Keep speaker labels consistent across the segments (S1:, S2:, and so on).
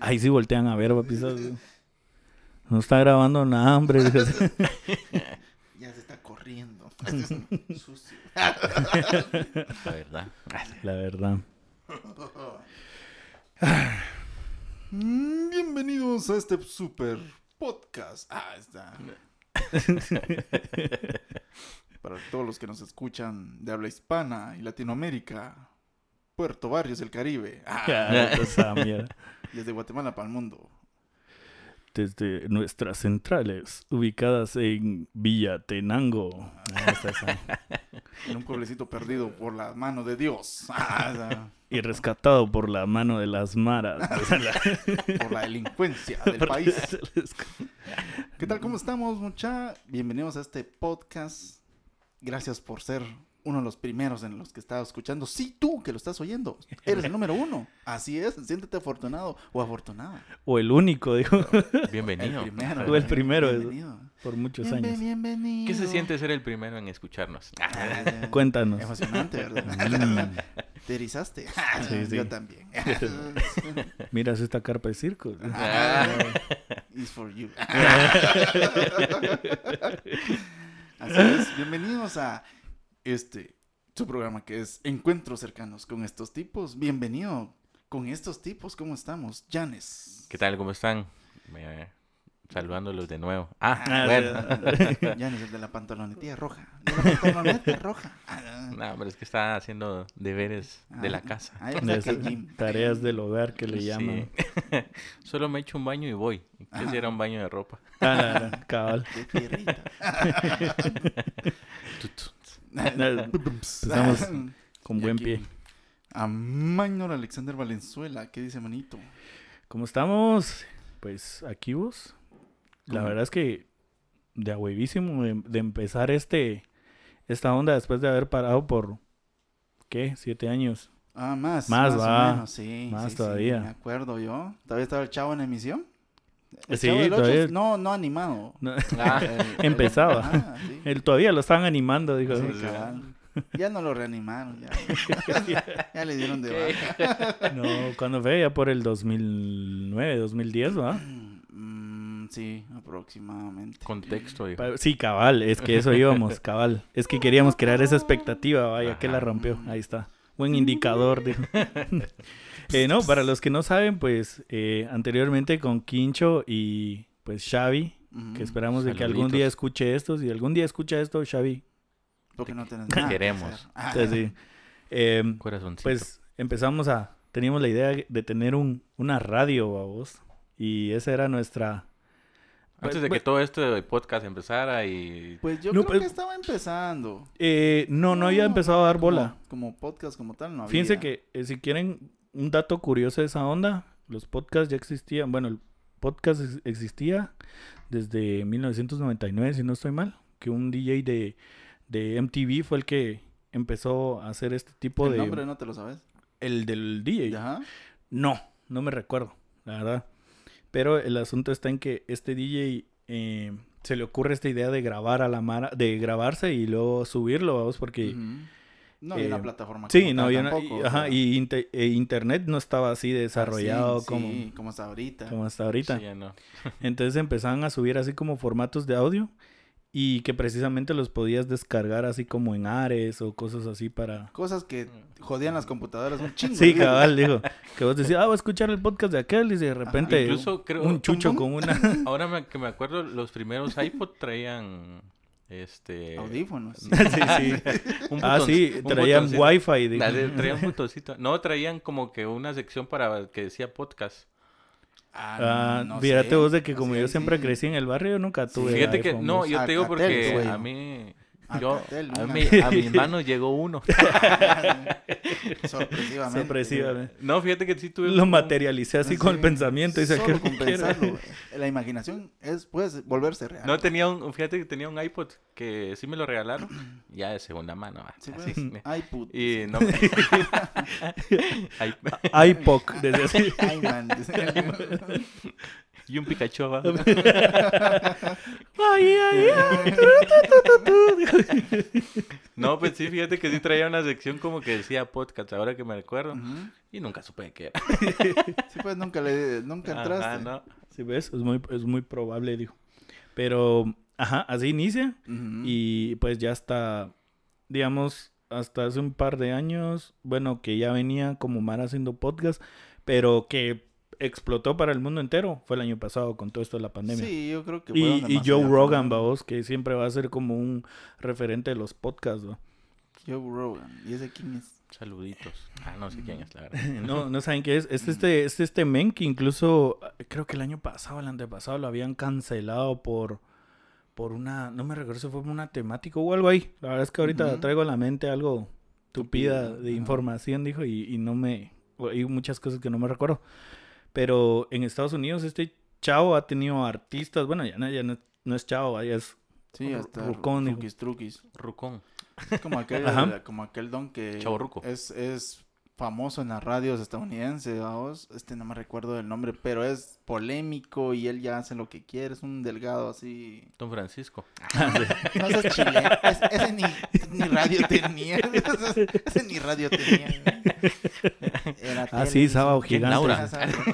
S1: Ahí sí voltean a ver, papi. No está grabando nada, hombre.
S2: Ya se está corriendo. Sucio.
S3: La verdad.
S1: La verdad.
S2: Bienvenidos a este super podcast. Ah, está. Para todos los que nos escuchan de habla hispana y Latinoamérica, Puerto Barrios del Caribe. Ah,
S1: esa mierda.
S2: Desde Guatemala para el mundo.
S1: Desde nuestras centrales, ubicadas en Villa Tenango. Esa.
S2: En un pueblecito perdido por la mano de Dios. Ah,
S1: Y rescatado por la mano de las maras.
S2: por la delincuencia del país. ¿Qué tal? ¿Cómo estamos, mucha? Bienvenidos a este podcast. Gracias por ser uno de los primeros en los que estaba escuchando. Sí, tú que lo estás oyendo. Eres el número uno. Así es. Siéntete afortunado o afortunada.
S1: O el único, dijo,
S2: El
S3: Bienvenido.
S2: primero.
S1: O el primero,
S2: Bienvenido.
S1: por muchos años.
S2: Bienvenido.
S3: ¿Qué se siente ser el primero en escucharnos?
S2: Ah,
S1: Cuéntanos.
S2: Emocionante, ¿verdad?
S1: Mm.
S2: Te erizaste.
S1: Sí, sí.
S2: Yo también.
S1: Miras esta carpa de circo.
S2: Ah, It's for you. Así es, bienvenidos a este su programa que es Encuentros cercanos con estos tipos. Bienvenido con estos tipos, ¿cómo estamos? Janes.
S3: ¿Qué tal? ¿Cómo están? Me- Saludándolos de nuevo. Ah,
S1: Ah,
S3: bueno.
S2: Janes, el de la pantalonetilla roja. De la pantaloneta roja. Ah,
S3: No, pero es que está haciendo deberes de la
S2: ah,
S3: casa.
S2: ah,
S1: De
S2: que
S1: esas tareas del hogar que le
S3: Sí.
S1: llaman.
S3: Solo me echo un baño y voy.
S2: Ajá.
S3: Quisiera un baño de ropa.
S1: Ah, no, no, cabal.
S2: De tierrita.
S1: Empezamos con buen
S2: aquí,
S1: pie.
S2: A Maynor Alexander Valenzuela, ¿qué dice manito?
S1: ¿Cómo estamos? Pues aquí vos. La
S2: ¿Cómo?
S1: verdad es que de a huevísimo de, de empezar este esta onda después de haber parado por ¿qué? Siete años.
S2: Ah, más.
S1: Más, va.
S2: menos, sí.
S1: Más
S2: sí, sí,
S1: todavía.
S2: me acuerdo yo. ¿Todavía estaba el chavo en emisión? ¿El
S1: Sí,
S2: Chavo del Ocho?
S1: todavía.
S2: No, no animado.
S1: No,
S3: Ah,
S2: El-
S1: Empezaba.
S2: Sí.
S1: él todavía lo estaban animando, dijo.
S2: Sí. Ya no lo reanimaron. Ya, ya le dieron de baja.
S1: No, cuando fue ya por el 2009, 2010, ¿va?
S2: Mm, sí, aproximadamente.
S3: contexto,
S1: Sí, cabal, es que eso íbamos, cabal. Es que queríamos crear esa expectativa, vaya, que la rompió. Ahí está. Buen indicador. dijo. Eh, no, para los que no saben, pues eh, anteriormente con Quincho y pues Xavi, que esperamos de que algún día escuche esto. Si algún día escucha esto, Xavi,
S2: Porque no tenés
S3: Te
S2: nada que
S3: queremos.
S2: hacer. Ah,
S1: pues, sí. Eh,
S3: Corazoncito.
S1: pues empezamos a, teníamos la idea de tener un, una radio, a vos. Y esa era nuestra...
S3: Antes de que
S1: pues-
S3: todo esto de podcast empezara y...
S2: Pues yo
S1: No,
S2: creo
S1: pues-
S2: que estaba empezando.
S1: Eh, no, no había empezado a dar bola.
S2: Como, como podcast como tal, no había.
S1: Fíjense que eh, si quieren un dato curioso de esa onda, los podcasts ya existían. Bueno, el podcast ex- existía desde 1999, si no estoy mal. Que un DJ de, de MTV fue el que empezó a hacer este tipo
S2: ¿El
S1: de.
S2: nombre no te lo sabes?
S1: El del DJ.
S2: Ajá.
S1: No, no me recuerdo, la verdad. Pero el asunto está en que este DJ eh, se le ocurre esta idea de grabar a la mara, de grabarse y luego subirlo, vamos, porque.
S2: No había
S1: eh,
S2: una plataforma
S1: Sí,
S2: como
S1: no, había una-
S2: tampoco,
S1: y, ajá, y e internet no estaba así
S2: ah,
S1: desarrollado
S2: sí,
S1: como,
S2: sí, como hasta ahorita.
S1: como hasta ahorita.
S3: Sí, ya no.
S1: Entonces empezaban a subir así como formatos de audio y que precisamente los podías descargar así como en Ares o cosas así para...
S2: Cosas que jodían las computadoras un chingo.
S1: Sí, cabal, dijo. Que vos decías, ah, voy a escuchar el podcast de aquel y de repente
S3: Incluso creo...
S1: un chucho
S2: tum,
S1: con una...
S3: Ahora me- que me acuerdo, los primeros iPod traían... Este...
S2: Audífonos.
S1: sí, sí.
S3: un
S1: Ah, sí,
S3: un
S1: traían
S3: botoncito.
S1: wifi.
S3: Traían un botoncito. No, traían como que una sección para que decía podcast.
S1: Ah,
S2: no
S1: fíjate
S2: sé.
S1: vos de que como yo siempre
S2: sí.
S1: crecí en el barrio, yo nunca tuve
S3: Fíjate que, no, yo te digo
S2: Alcatel,
S3: porque a mí,
S2: Ah,
S3: yo, a, mí- a mis manos llegó uno.
S2: Sorpresivamente.
S1: Sorpresivamente.
S3: No, fíjate que sí tuve
S1: Lo
S3: un-
S1: materialicé así con el pensamiento. Dice,
S2: solo. La imaginación es, puede volverse real.
S3: No tenía un, fíjate que tenía un iPod que sí me lo regalaron, ya de segunda mano.
S2: Sí,
S3: así, me-
S2: put.
S3: y no Ay,
S1: iPoc, desde así.
S3: Y un Pikachu abajo.
S1: Ay, ay, ay.
S3: No, pues sí, fíjate que sí traía una sección como que decía podcast, ahora que me recuerdo. Y nunca supe de qué era.
S2: Sí, pues nunca le nunca entraste.
S3: Ajá, no.
S1: Sí, ves, es muy, es muy probable, dijo. Pero, ajá, así inicia. Y pues ya hasta, digamos, hasta hace un par de años, bueno, que ya venía como Mar haciendo podcast, pero que explotó para el mundo entero. Fue el año pasado con todo esto de la pandemia.
S2: Sí, yo creo que
S1: y, y Joe Rogan, vos, que siempre va a ser como un referente de los podcasts, ¿va?
S2: Joe Rogan. ¿Y ese quién es?
S3: Saluditos. Ah, no sé quién es, la verdad.
S1: No, no saben qué es. Este, este, este, este men que incluso creo que el año pasado, el antepasado, lo habían cancelado por, por una, no me recuerdo si fue por una temática o algo ahí. La verdad es que ahorita traigo a la mente algo tupida de información, dijo, y, y no me, hay muchas cosas que no me recuerdo. Pero en Estados Unidos este chavo ha tenido artistas, bueno, ya no, ya no, no es chavo, ya es
S2: Sí, hasta
S1: Rucón.
S2: Truquis Truquis.
S3: Rucón.
S2: Es como aquel, como aquel don que
S3: Chavorruco.
S2: es, es famoso en las radios estadounidenses, vamos. Este no me recuerdo del nombre, pero es polémico y él ya hace lo que quiere. Es un delgado así.
S3: Don Francisco.
S2: No seas chileno. Es- ese ni, ni radio tenía. Ese, ese ni radio tenía. Era
S1: Ah,
S2: tele,
S1: sí. Sábado
S3: ¿Quién,
S1: Gigante.
S3: Laura?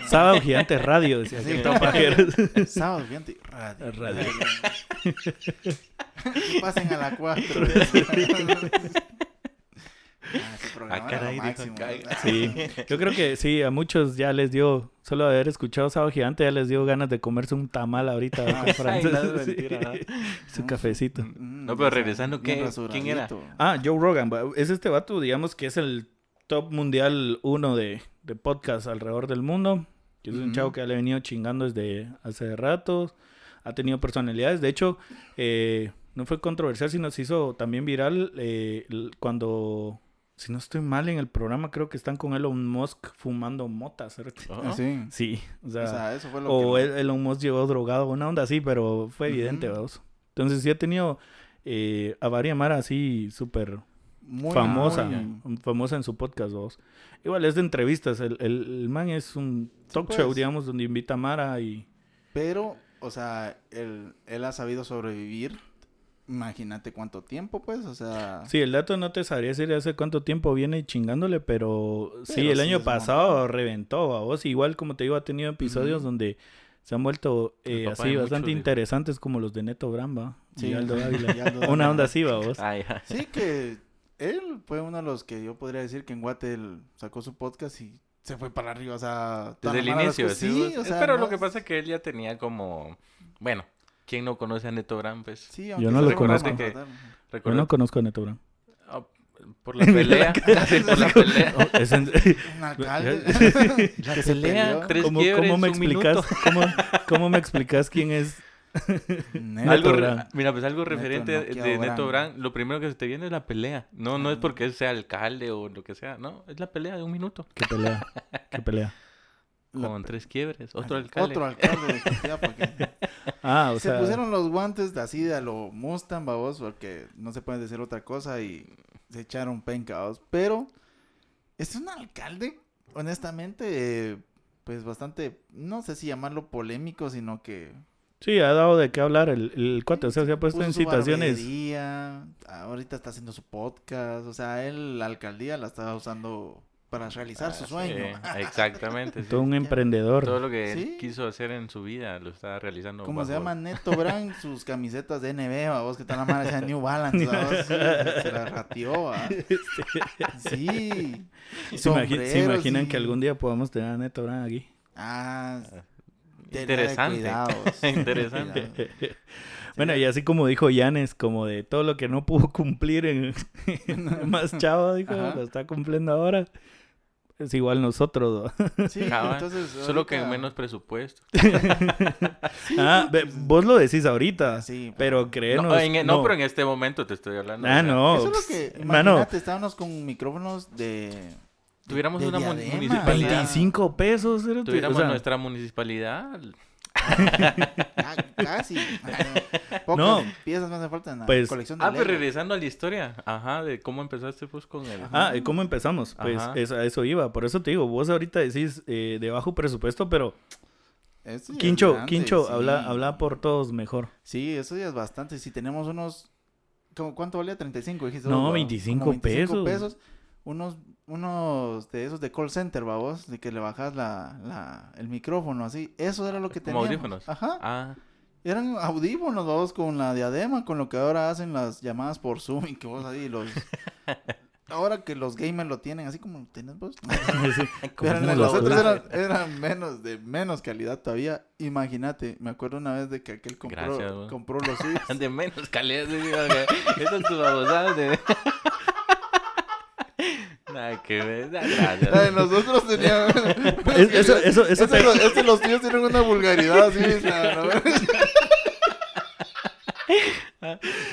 S1: Sábado Gigante Radio, decía
S2: Sí,
S1: que.
S2: Sábado Gigante, radio.
S1: Radio.
S2: Pasen a la 4. Ah, ese programa
S3: Ah,
S2: era lo
S3: dijo.
S1: Sí, yo creo que sí, a muchos ya les dio, solo haber escuchado Sábado Gigante, ya les dio ganas de comerse un tamal ahorita.
S2: Ah,
S3: no es mentira, ¿no?
S1: Su cafecito.
S2: Mm,
S3: No, pero
S2: o sea,
S3: regresando,
S2: bien
S3: ¿qué-
S2: rasuradito.
S3: quién era?
S1: Ah, Joe Rogan, es este vato, digamos que es el top mundial uno de, de podcast alrededor del mundo. Que es un chavo que ya le ha venido chingando desde hace rato. Ha tenido personalidades. De hecho, eh, no fue controversial, sino se hizo también viral eh, cuando, si no estoy mal en el programa, creo que están con Elon Musk fumando motas. ¿cierto?
S3: Oh.
S2: Ah, sí.
S1: Sí, o sea,
S2: O sea, eso fue lo
S1: o
S2: que...
S1: el- Elon Musk llegó drogado, una onda así, pero fue evidente, vamos. Entonces sí ha tenido eh, a varias Mara así súper famosa,
S2: muy-
S1: famosa en su podcast, vos. Igual es de entrevistas, el, el, el man es un talk
S2: pues.
S1: show, digamos, donde invita a Mara y...
S2: Pero, o sea, él, él ha sabido sobrevivir. Imagínate cuánto tiempo, pues, o sea...
S1: Sí, el dato no te sabría decir hace cuánto tiempo viene chingándole, pero, sí, el
S2: sí
S1: año pasado reventó a vos. Igual, como te digo, ha tenido episodios donde se han vuelto
S3: El
S1: eh, así bastante interesantes como los de Neto Bramba
S2: Sí,
S1: y Aldo Dávila.
S2: y Aldo
S1: Una onda así, va vos.
S2: Sí, que él fue uno de los que yo podría decir que en Guate él sacó su podcast y se fue para arriba, o sea...
S3: Desde el inicio, sí.
S2: Sí, o sea...
S3: Pero
S2: no
S3: lo que pasa es que él ya tenía como... Bueno, ¿quién no conoce a Neto Brand? Pues
S2: Sí,
S1: Yo no lo conozco. Yo no conozco a Neto Bramba.
S3: ah, por la pelea. por la pelea.
S1: Es en-
S2: Un alcalde.
S3: La
S2: que se
S3: pelea, tres
S1: ¿Cómo, cómo me explicas? ¿cómo, cómo me explicas quién es?
S2: Neto.
S3: Algo,
S1: Brand.
S3: mira, pues algo
S2: Neto
S3: referente de Neto
S2: Brand.
S3: Brand, lo primero que se te viene es la pelea. No, no es
S2: Ah.
S3: porque sea alcalde o lo que sea, no, es la pelea de un minuto.
S1: ¿Qué pelea? ¿Qué pelea?
S2: La
S3: Con
S2: pe-
S3: tres quiebres, otro alcalde.
S2: Otro alcalde de porque
S1: Ah, o
S2: se
S1: sea...
S2: pusieron los guantes de así de a lo Mustang, babos, porque no se puede decir otra cosa y se echaron penca, babos. Pero es un alcalde, honestamente, eh, pues bastante, no sé si llamarlo polémico, sino que
S1: Sí, ha dado de qué hablar el, el cuate. O sea, se ha puesto
S2: puso
S1: en situaciones...
S2: barbería, ahorita está haciendo su podcast, o sea, él, la alcaldía la está usando para realizar su
S3: Ah,
S2: sueño.
S3: sí, exactamente. sí.
S1: Todo un emprendedor.
S3: Todo lo que él
S2: Sí.
S3: quiso hacer en su vida lo está realizando.
S2: ¿Cómo se llama? Neto Brand, sus camisetas de NB, vos que están la mano de New Balance, sí, se la ratió, ¿va? Sí.
S1: ¿Se, imaginan
S2: y-
S1: que algún día podamos tener a Neto Brand aquí?
S2: Ah, tenía
S3: Interesante.
S2: cuidados.
S3: Interesante.
S2: Cuidados.
S1: Bueno, y así como dijo Yanes, como de todo lo que no pudo cumplir en más chavo, dijo,
S2: Ajá.
S1: lo está cumpliendo ahora. Es igual nosotros. ¿no?
S2: Sí,
S3: Cabal.
S2: entonces.
S3: Solo que menos presupuesto.
S1: Ah,
S2: pues,
S1: vos lo decís ahorita,
S2: Sí,
S1: pero créenos.
S3: No, en- no, pero en este momento te estoy hablando.
S1: Ah,
S3: o sea,
S1: no.
S2: Eso es lo que.
S1: Mano.
S2: Imagínate, estábamos con micrófonos de.
S3: Tuviéramos
S2: de
S3: una
S2: diadema,
S3: municipalidad.
S1: 25 pesos.
S3: Tuviéramos
S1: o sea,
S3: nuestra municipalidad.
S2: Ah, casi. Pocas
S1: No.
S2: piezas me hacen falta en la
S1: Pues-
S2: colección de
S3: Ah, pero
S2: Lego.
S3: regresando a la historia. Ajá, de cómo empezaste pues con el...
S1: Ah, ¿y ¿cómo empezamos? Pues eso, a eso iba. Por eso te digo, vos ahorita decís eh, de bajo presupuesto, pero
S2: Eso ya es
S1: Quincho,
S2: grande,
S1: Quincho,
S2: sí.
S1: habla, habla por todos mejor.
S2: Sí, eso ya es bastante. Si tenemos unos... ¿cómo- ¿Cuánto valía? 35, dijiste.
S1: No,
S2: vos, ¿va?
S1: 25
S2: Como
S1: pesos.
S2: Unos, unos de esos de call center, vamos, de que le bajas la, la, el micrófono así. Eso era lo que
S3: Como
S2: teníamos.
S3: audífonos.
S2: Ajá.
S3: Ah,
S2: Eran audífonos, vamos, con la diadema, con lo que ahora hacen las llamadas por Zoom y que vos ahí los... ahora que los gamers lo tienen, así como lo tienes vos.
S1: Sí.
S2: Pero
S1: Como
S2: los otros eran, eran menos, de menos calidad todavía. Imagínate, me acuerdo una vez de que aquel compró,
S3: Gracias,
S2: compró los suyos.
S3: de menos calidad. Esas tus babosadas de... Nada que ver.
S2: nosotros teníamos...
S1: Es- eso- eso- eso
S2: Este
S1: te-
S2: los, los tuyos tienen una vulgaridad así. ¿no?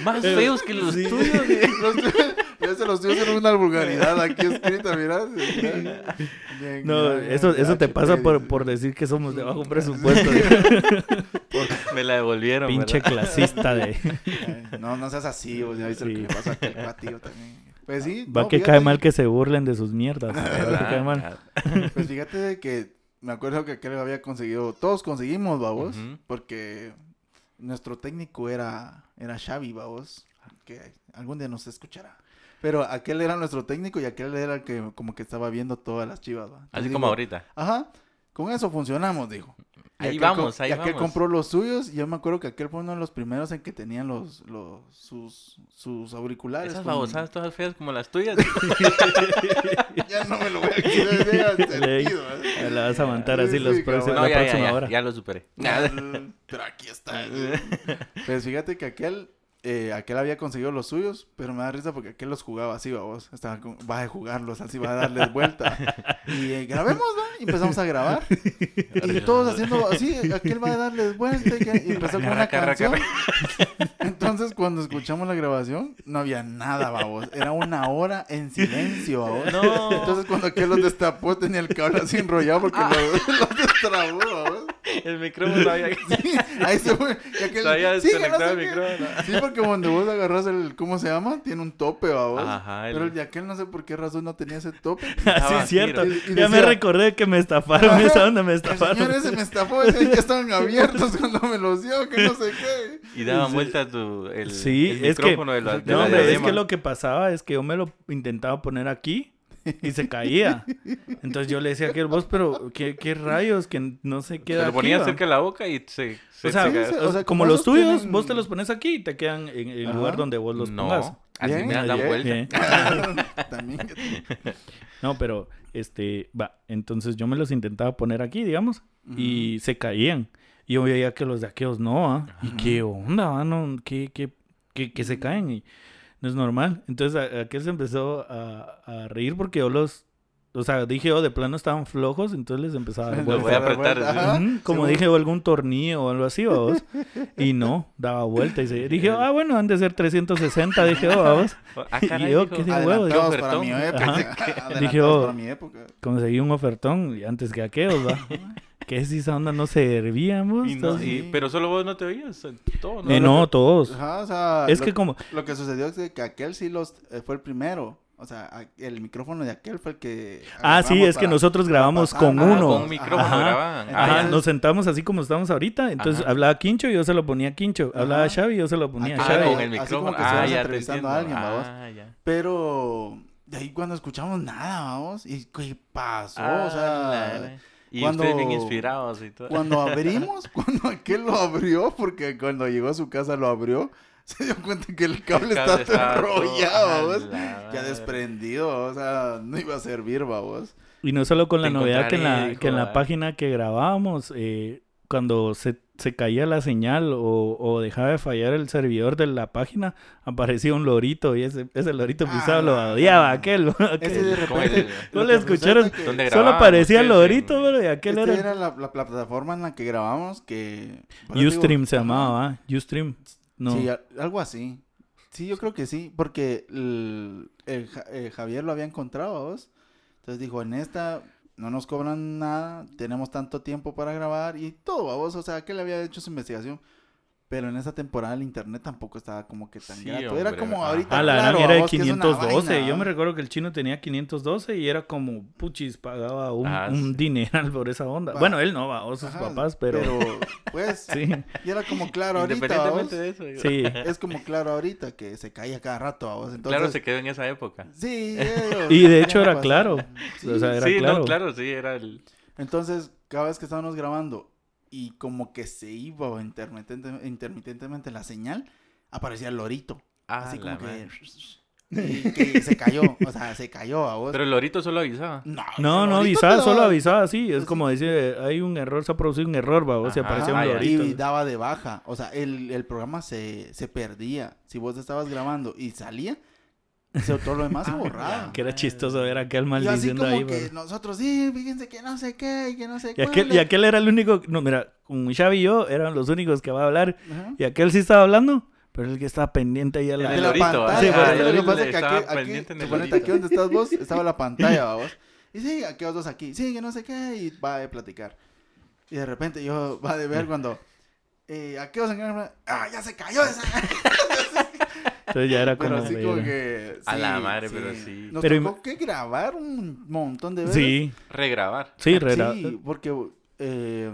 S3: Más
S1: Eh,
S3: feos que los
S1: sí.
S3: tuyos.
S2: Los tuyos- los tuyos tienen una vulgaridad aquí escrita, mira.
S1: No, eso, eso te pasa por, por decir que somos de bajo presupuesto.
S3: Me la devolvieron,
S1: Pinche
S3: ¿verdad?
S1: clasista de...
S2: No, no seas así, o ya viste lo que
S1: Sí.
S2: le pasó a aquel cuatillo también. Pues sí.
S1: Va
S2: no,
S1: que
S2: fíjate
S1: cae mal que se burlen de sus mierdas. Va que
S3: ¿Verdad?
S1: cae mal.
S2: Pues fíjate de que me acuerdo que aquel había conseguido, todos conseguimos, babos, porque nuestro técnico era, era Xavi, babos, que algún día nos escuchará. Pero aquel era nuestro técnico y aquel era el que como que estaba viendo todas las chivas, ¿va?
S3: Así como ahorita.
S2: Ajá, con eso funcionamos, dijo.
S3: Ahí
S2: aquel
S3: vamos, ahí
S2: y aquel
S3: vamos.
S2: compró los suyos y yo me acuerdo que aquel fue uno de los primeros en que tenían los, los sus, sus auriculares.
S3: Esas babosadas todas feas como las tuyas.
S2: Ya no me lo voy a quitar, ya sentido, ¿eh?
S1: Ya La vas a aguantar así
S2: Sí,
S1: los
S2: sí,
S1: próximos-.
S3: No,
S1: la
S3: ya, ya,
S1: próxima
S3: ya,
S1: hora.
S3: ya lo superé.
S2: Pero aquí está. Pues fíjate que aquel, eh, aquel había conseguido los suyos, pero me da risa porque aquel los jugaba así, vos. Estaba con, va a jugarlos así, va a darles vuelta. Y eh, grabemos, ¿va? Y empezamos a grabar. Y todos haciendo así, aquel va a darles vuelta. Y, empezó con una canción. Entonces, cuando escuchamos la grabación, no había nada, babos. Era una hora en silencio, babos.
S3: No.
S2: Entonces, cuando aquel los destapó, tenía el cable así enrollado porque los, los destrabó, babos.
S3: El micrófono había
S2: Sí, ahí se fue. Y aquel,
S3: Se había
S2: sí, que no
S3: desconectado
S2: sé
S3: el
S2: qué.
S3: micrófono.
S2: Sí, porque cuando vos agarras el, ¿cómo se llama? Tiene un tope, babos.
S3: Ajá, el-
S2: Pero el de aquel no sé por qué razón no tenía ese tope.
S1: Ah,
S3: Estaba
S1: sí, cierto.
S3: giro.
S2: Y- y
S1: ya me
S2: decía-
S1: recordé que me estafaron.
S2: Ajá.
S1: Esa onda me
S2: El
S1: estafaron.
S2: señor ese me estafó, ese ya estaban abiertos cuando me los dio, que no sé qué.
S3: Y daban
S2: Sí.
S3: vuelta tu, el,
S1: Sí,
S3: el
S1: es que...
S3: micrófono de la, de
S1: No,
S3: la
S1: hombre, es que lo que pasaba es que yo me lo intentaba poner aquí y se caía. Entonces yo le decía a aquel vos, pero ¿qué, qué rayos? Que no se
S3: Se
S1: queda
S3: lo ponía
S1: aquí, va?"
S3: cerca de la boca y se... se
S1: O sea,
S3: se-
S1: o sea, como los tuyos,
S2: tienen-
S1: vos te los pones aquí y te quedan en el
S2: Ajá.
S1: lugar donde vos los
S3: no,
S1: pongas.
S3: así
S2: Bien,
S3: me dan
S2: bien.
S3: vuelta.
S1: Bien.
S2: También.
S1: No, pero este, va, entonces yo me los intentaba poner aquí, digamos, y se caían. Y yo veía que los de aquellos no, ¿ah? ¿Y qué onda? No, ¿Qué, qué, qué- que se caen? Y no es normal. Entonces aquel se empezó a, a reír porque yo los, o sea, dije yo de plano estaban flojos, entonces les empezaba a dar vuelta.
S3: voy a apretar,
S2: vuelta,
S3: sí.
S1: Como
S2: Sí,
S1: dije, o algún tornillo o algo así, vamos. Y no, daba vuelta y se... Dije, ah, bueno, han de ser 360, dije, oh, vamos.
S3: Ah,
S1: Y
S3: caray,
S1: yo,
S3: dijo.
S1: ¿qué huevo? Dije, oh,
S2: para mi época.
S1: Conseguí un ofertón y antes que aquellos, va. Que si esa onda no servíamos.
S3: Y no- y- pero solo vos no te oías. Todo, ¿no?
S1: Eh, no, todos.
S2: Ajá, o sea,
S1: Es
S2: lo,
S1: que como...
S2: lo que sucedió es que aquel sí los eh, fue el primero. O sea, a- el micrófono de aquel fue el que.
S1: Ah, sí, es que nosotros grabamos
S2: pasar.
S1: con
S2: Ah,
S1: uno.
S3: Con un micrófono
S1: Ajá.
S3: grababan.
S2: Ajá,
S1: nos sentamos así como estamos ahorita. Entonces
S2: Ajá.
S1: hablaba Quincho y yo se lo ponía a Quincho. Hablaba
S2: Ajá.
S1: Xavi y yo se lo ponía a
S2: Ah,
S1: Xavi.
S3: con el
S2: Así como
S3: micrófono.
S2: que
S3: Ah, ya
S2: entrevistando a
S3: entiendo.
S2: alguien, ¿va
S3: Ah, ya.
S2: Pero de ahí cuando escuchamos nada, vamos. ¿Y qué pasó?
S3: Ah,
S2: o sea,
S3: la- Y
S2: cuando-
S3: ustedes bien inspirados y todo.
S2: cuando abrimos, cuando aquel lo abrió, porque cuando llegó a su casa lo abrió, se dio cuenta que el cable,
S3: El cable
S2: está enrollado,
S3: la
S2: Ya desprendido, o sea, no iba a servir, vamos.
S1: Y no solo con la
S3: Te
S1: novedad que en la, que en la página que grabábamos, eh, cuando se, se caía la señal o, o dejaba de fallar el servidor de la página, aparecía un lorito y ese, ese lorito pisado lo
S2: Ah.
S1: odiaba aquel.
S2: Repente...
S1: ¿No
S2: lo
S1: le escucharon?
S2: es que
S3: ¿Dónde
S1: Solo
S3: grababan
S1: parecía el lorito, pero y aquel
S2: Este
S1: era...
S2: era la, la plataforma en la que grabamos que... digo,
S1: Ustream se llamaba, ¿ah? Ustream. No.
S2: Sí, a- algo así. Sí, yo creo que sí, porque el, el Ja- eh, Javier lo había encontrado, ¿vos? Entonces dijo, en esta no nos cobran nada, tenemos tanto tiempo para grabar y todo, vos, o sea, que le había hecho su investigación. Pero en esa temporada el internet tampoco estaba como que tan
S3: Sí,
S2: grato.
S3: hombre,
S2: Era como ahorita.
S1: Ah, la
S2: claro,
S1: era de
S2: vos, que es una
S1: 512.
S2: vaina,
S1: Yo me recuerdo que el chino tenía 512 y era como, puchis, pagaba un,
S3: Ah,
S1: un
S3: sí.
S1: dineral por esa onda.
S2: Va.
S1: Bueno, él no, va, o sus
S2: Ajá,
S1: papás, pero...
S2: pues,
S1: Sí,
S2: y era como claro ahorita. ¿va vos?
S3: Independientemente de eso. digo.
S1: sí.
S2: Es como claro ahorita que se caía cada rato. ¿va vos? Entonces,
S3: Claro, se quedó en esa época.
S2: Sí, eh,
S1: Y de hecho era claro.
S2: Sí.
S1: O sea, era
S3: sí,
S1: claro.
S3: no, claro, sí, era el...
S2: Entonces, cada vez que estábamos grabando y como que se iba intermitente- intermitentemente la señal, aparecía el lorito.
S3: Ah,
S2: así como que, y que se cayó. O sea, se cayó a vos.
S3: Pero el lorito solo avisaba.
S2: no,
S1: No, avisaba, solo avisaba así. Es como decir, hay un error, se ha producido un error, va, o sea, aparecía un lorito.
S2: Y daba de baja. O sea, el, el programa se, se perdía. Si vos estabas grabando y salía, se, todo lo demás se
S3: Ah,
S2: borraba.
S1: Que era chistoso ver a aquel
S2: Y así como
S1: ahí.
S2: que
S1: va.
S2: nosotros, sí, fíjense que no sé qué, y que no sé
S1: Y aquel, y
S2: cuál".
S1: aquel era el único, no, mira, con Xavi y yo eran los únicos que va a hablar.
S2: Ajá.
S1: Y aquel sí estaba hablando, pero el que estaba pendiente ahí a la...
S2: De pantalla.
S3: ah,
S1: Sí, bueno,
S2: lo que pasa es que aquí, aquí suponete aquí donde estás vos, estaba la pantalla, ¿va vos. Y sí, aquí dos aquí, sí, que no sé qué, y va a platicar. Y de repente yo va de ver cuando, eh, os encargan, ah, ya se cayó esa.
S1: Entonces ya era como...
S2: Pero así como que...
S3: A la madre, pero sí.
S2: Nos
S1: Pero
S2: tocó que grabar un montón de veces.
S1: Sí,
S3: Regrabar.
S1: sí, re-
S2: Sí, porque eh,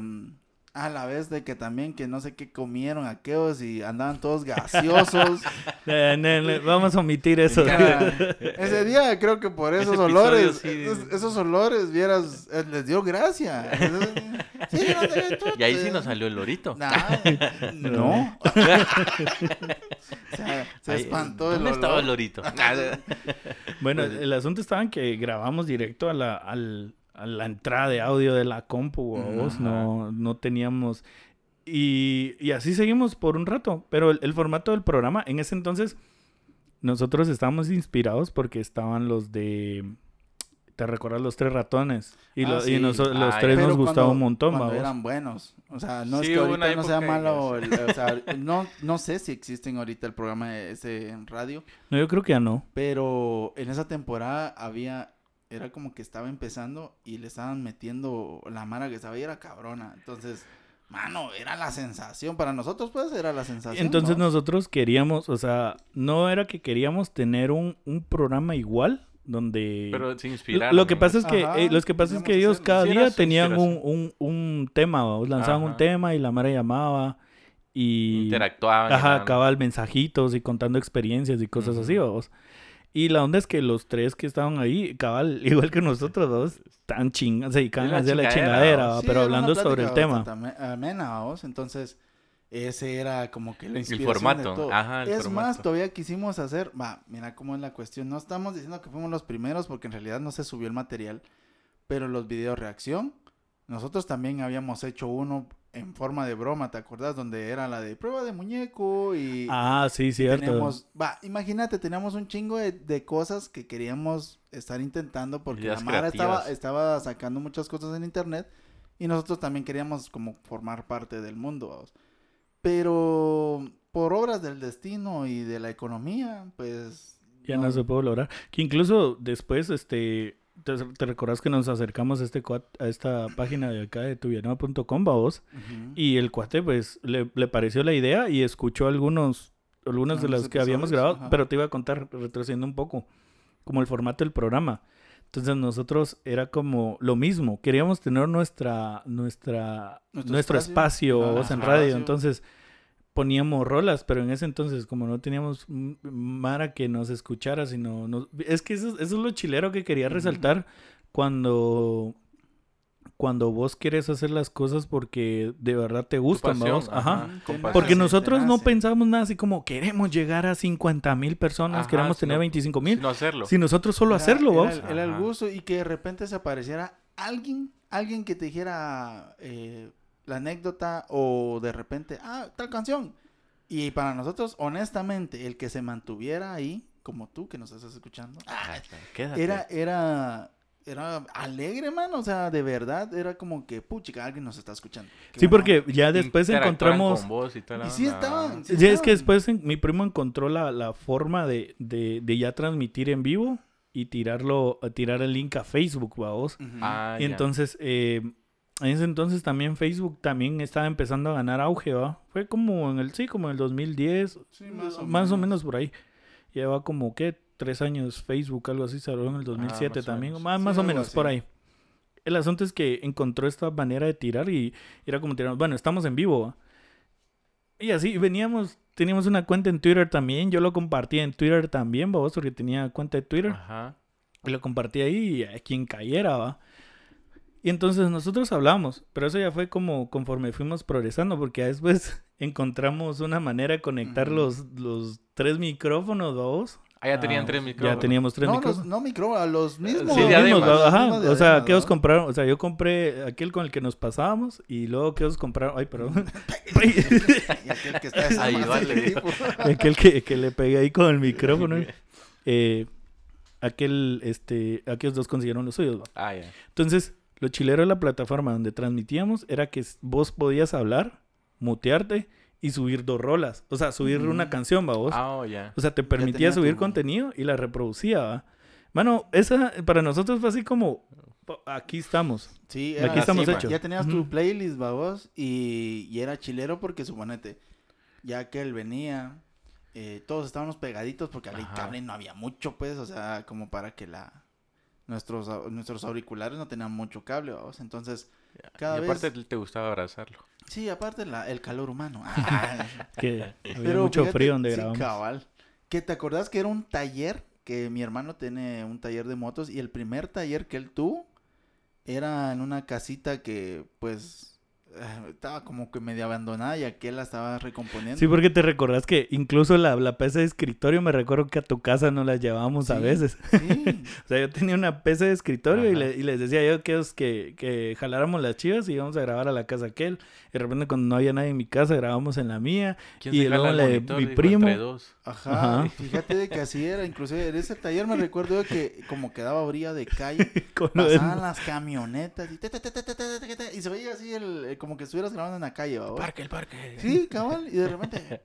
S2: a la vez de que también que no sé qué comieron aquellos y andaban todos gaseosos.
S1: Vamos a omitir eso.
S2: Ese día creo que por esos
S3: Ese episodio
S2: olores,
S3: sí.
S2: esos, esos olores, vieras, eh, les dio gracia. Sí,
S3: Y ahí sí nos salió el lorito.
S2: Nah, no. O sea, se
S3: Ahí-
S2: espantó el
S3: ¿Dónde estaba el
S2: olor.
S3: lorito?
S1: Bueno,
S2: Pues-
S1: el asunto estaba en que grabamos directo a la, al- a la entrada de audio de la compu, vos, no, no teníamos... Y, y así seguimos por un rato, pero el, el formato del programa, en ese entonces, nosotros estábamos inspirados porque estaban los de... ¿Te recuerdas los tres ratones? Y,
S2: Ah,
S1: lo-
S2: sí.
S1: y noso- los
S3: Ay,
S1: tres nos gustaba un montón,
S2: cuando eran buenos. O sea, no es que ahorita no sea malo.
S3: que-
S2: el- o sea, no, no sé si existen ahorita el programa ese en radio.
S1: No, yo creo que ya no.
S2: Pero en esa temporada había, era como que estaba empezando y le estaban metiendo la mara que estaba y era cabrona. Entonces, mano, era la sensación. Para nosotros, pues, era la sensación.
S1: Entonces
S2: ¿no?
S1: nosotros queríamos, o sea, no era que queríamos tener un, un programa igual, donde...
S3: Pero se
S1: Lo-
S3: inspiraron.
S1: Lo que pasa es que,
S2: Ajá,
S1: eh, lo que pasa es que ellos cada día tenían un, un, un tema, ¿va? lanzaban un tema y la Mara llamaba y
S3: interactuaban.
S1: ajá, cabal mensajitos y contando experiencias y cosas así,
S3: Ujú.
S1: vamos. Y la onda es que los tres que estaban ahí, cabal, igual que nosotros dos, tan ching, se dedicaban a hacer la
S3: chingadera.
S2: Sí,
S1: pero hablando sobre el tema.
S2: Amena, vamos. Entonces, ese era como que la inspiración
S3: formato,
S2: de todo.
S3: ajá, el
S2: es más,
S3: formato.
S2: todavía quisimos hacer, va, mira cómo es la cuestión. No estamos diciendo que fuimos los primeros porque en realidad no se subió el material, pero los videos reacción, nosotros también habíamos hecho uno en forma de broma, ¿te acordás? Donde era la de prueba de muñeco y...
S1: Ah, sí, cierto.
S2: Teníamos, va, imagínate, teníamos un chingo de, de cosas que queríamos estar intentando porque
S3: Ideas
S2: la Mara estaba, estaba sacando muchas cosas en internet y nosotros también queríamos como formar parte del mundo, vamos. Pero por obras del destino y de la economía, pues...
S1: Ya no se pudo lograr. Que incluso después, este, te, te recordás que nos acercamos a, este, a esta página de acá de tuvianova.com, vos, y el cuate, pues, le, le pareció la idea y escuchó algunos, algunos de las que habíamos grabado,
S2: ajá.
S1: pero te iba a contar, retrocediendo un poco, como el formato del programa. Entonces nosotros era como lo mismo, queríamos tener nuestra, nuestra,
S2: Nuestro
S1: nuestro espacio,
S2: espacio.
S1: vos, en radio, entonces poníamos rolas, pero en ese entonces como no teníamos Mara que nos escuchara, sino nos- es que eso, eso es lo chilero que quería resaltar cuando cuando vos quieres hacer las cosas porque de verdad te gustan,
S3: pasión,
S1: vos, ajá.
S3: Pasión.
S1: Porque nosotros no pensamos nada así como queremos llegar a 50 mil personas,
S3: Ajá,
S1: queremos tener
S3: sino-
S1: 25 mil.
S3: No hacerlo.
S1: Si nosotros solo
S2: Era-
S1: hacerlo,
S2: era
S1: vos.
S2: el- el
S3: Ajá.
S2: gusto y que de repente se apareciera alguien, alguien que te dijera eh, la anécdota o de repente, ah, tal canción. Y para nosotros, honestamente, el que se mantuviera ahí, como tú que nos estás escuchando,
S3: Ah, quédate.
S2: era, era, era alegre, man. O sea, de verdad, era como que, puchica, alguien nos está escuchando. Qué
S1: Sí,
S2: buena
S1: porque ya después encontramos...
S3: con vos y, toda la
S2: Y sí estaban, sí
S1: Sí, es que después en- mi primo encontró la, la forma de, de, de ya transmitir en vivo y tirarlo, tirar el link a Facebook, vamos.
S2: Ujú.
S3: Ah,
S1: Y
S3: ya.
S1: entonces, eh, en ese entonces también Facebook también estaba empezando a ganar auge, ¿va? Fue como en el, sí, como en el 2010,
S2: Sí, más o
S1: más o
S2: menos.
S1: menos por ahí. Lleva como, ¿qué? Tres años Facebook, algo así, habló en el 2007
S3: más o
S1: también, más,
S2: Sí,
S1: más o menos
S2: así.
S1: por ahí. El asunto es que encontró esta manera de tirar y era como tirar, bueno, estamos en vivo, ¿va? Y así veníamos, teníamos una cuenta en Twitter también, yo lo compartí en Twitter también, vos, porque tenía cuenta de Twitter.
S3: Ajá.
S1: Y lo compartí ahí y a quien cayera, va. Y entonces nosotros hablamos, pero eso ya fue como conforme fuimos progresando, porque después encontramos una manera de conectar los, los tres micrófonos, vos.
S3: Ah, ya tenían
S1: Ah,
S3: tres micrófonos.
S1: Ya teníamos tres
S2: No, los,
S1: micrófonos.
S2: no micro, a los mismos.
S3: Sí,
S1: Los
S3: diademas.
S1: mismos, ajá. O sea,
S2: diademas,
S1: que os compraron, o sea, yo compré aquel con el que nos pasábamos y luego que os compraron, ay, perdón,
S2: Y aquel que está pues.
S1: aquel que, que le pegué ahí con el micrófono. eh, aquel, este, aquellos dos consiguieron los suyos.
S3: Ah, ya.
S1: Entonces, lo chilero de la plataforma donde transmitíamos era que vos podías hablar, mutearte y subir dos rolas. O sea, subir una canción, va vos.
S3: Ah, oh, ya.
S1: O sea, te permitía subir contenido y la reproducía, va. Mano, esa para nosotros fue así como, "Po- aquí estamos.
S2: Sí,
S1: Aquí
S2: era
S1: estamos
S2: así,
S1: hechos.
S2: Ya tenías tu playlist, babos, y, y era chilero porque suponete, ya que él venía, eh, todos estábamos pegaditos porque al cable no había mucho, pues, o sea, como para que la nuestros nuestros auriculares no tenían mucho cable, babos, entonces,
S3: ya.
S2: Cada
S3: y aparte
S2: vez-
S3: te gustaba abrazarlo.
S2: sí, aparte la, el calor humano.
S1: Que había
S2: Pero
S1: mucho
S2: fíjate,
S1: frío donde
S2: sí,
S1: grabamos.
S2: cabal. Que te acordás que era un taller, que mi hermano tiene un taller de motos y el primer taller que él tuvo era en una casita que pues eh, estaba como que medio abandonada y aquel la estaba recomponiendo.
S1: Sí, porque te recordás que incluso la, la PC de escritorio, me recuerdo que a tu casa no la llevábamos a veces.
S2: Sí.
S1: o sea, yo tenía una PC de escritorio y, le, y, les decía yo que, que, que jaláramos las chivas y íbamos a grabar a la casa aquel. Y de repente cuando no había nadie en mi casa, grabamos en la mía. Y luego la de mi primo.
S3: Dos.
S2: Ajá, Fíjate de que así era. Inclusive en ese taller me recuerdo de que como quedaba a orilla de calle, pasaban las camionetas y, te, te, te, y se veía así el como que estuvieras grabando en la calle, ¿va?
S3: Parque, el parque.
S2: Sí, cabal, y de repente.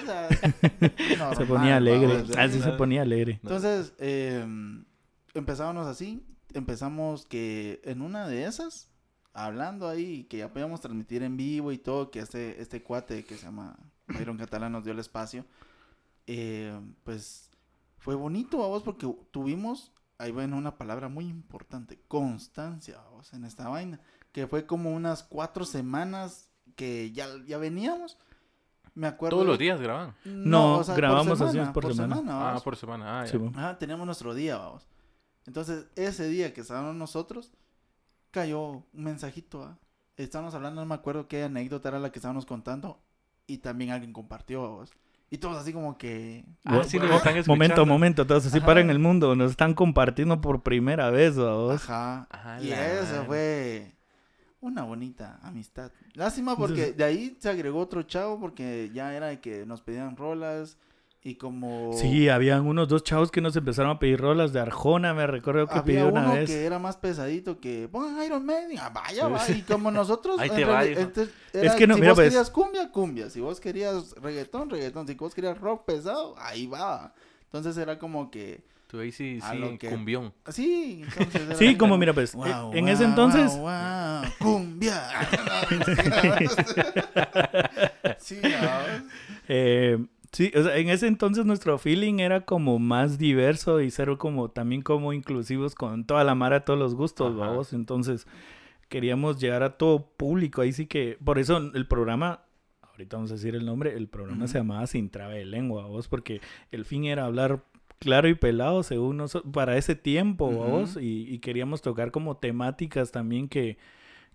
S2: o sea,
S1: se ponía alegre.
S2: vamos,
S1: Así se ponía alegre.
S2: Entonces, eh, empezábamos así. Empezamos que en una de esas, hablando ahí, que ya podíamos transmitir en vivo y todo, que este, este cuate que se llama Byron Catalán nos dio el espacio. eh, pues fue bonito, vamos, porque tuvimos, ahí bueno, una palabra muy importante, constancia, vamos, en esta vaina. Que fue como unas cuatro semanas que ya, ya veníamos. Me acuerdo.
S3: Todos los días graban.
S1: No,
S2: por
S1: grabamos así, por semana.
S3: Ah, por semana. Ah, ya.
S1: Sí.
S2: Ajá, teníamos nuestro día, vamos. Entonces, ese día que estábamos nosotros, cayó un mensajito, ¿ah? Estábamos hablando, no me acuerdo qué anécdota era la que estábamos contando, y también alguien compartió, vamos. Y todos así como que...
S3: Ah, sí, nos están escuchando.
S1: Momento, momento, todos así
S2: Ajá.
S1: para en el mundo. Nos están compartiendo por primera vez, vos.
S2: Ajá. Y
S3: la
S2: eso fue una bonita amistad. Lástima porque de ahí se agregó otro chavo porque ya era de que nos pedían rolas y como...
S1: Sí, habían unos dos chavos que nos empezaron a pedir rolas de Arjona, me recuerdo que
S2: Había
S1: pidió
S2: uno
S1: una vez.
S2: que era más pesadito que pongan Iron Maiden, ah, vaya, va, y como nosotros
S3: Ahí
S2: en
S3: te va,
S2: entonces,
S1: Es
S2: era,
S1: que no,
S2: si
S1: mira,
S2: vos
S1: pues.
S2: querías cumbia, cumbia, si vos querías reggaetón, reggaetón, si vos querías rock pesado, ahí va. Entonces era como que
S3: Tú ahí sí, sí,
S2: que-
S3: cumbión.
S2: sí, entonces
S1: Sí, como mira, pues,
S2: Guau,
S1: en ese entonces,
S2: guau, cumbia. sí,
S1: eh, sí, o sea, en ese entonces nuestro feeling era como más diverso y ser como también como inclusivos con toda la mara, todos los gustos,
S3: Ajá.
S1: vamos. Entonces, queríamos llegar a todo público, ahí sí que, por eso el programa, ahorita vamos a decir el nombre, el programa se llamaba Sin Trave de Lengua, vos, porque el fin era hablar claro y pelado según nosotros, para ese tiempo, vos, y, y queríamos tocar como temáticas también que,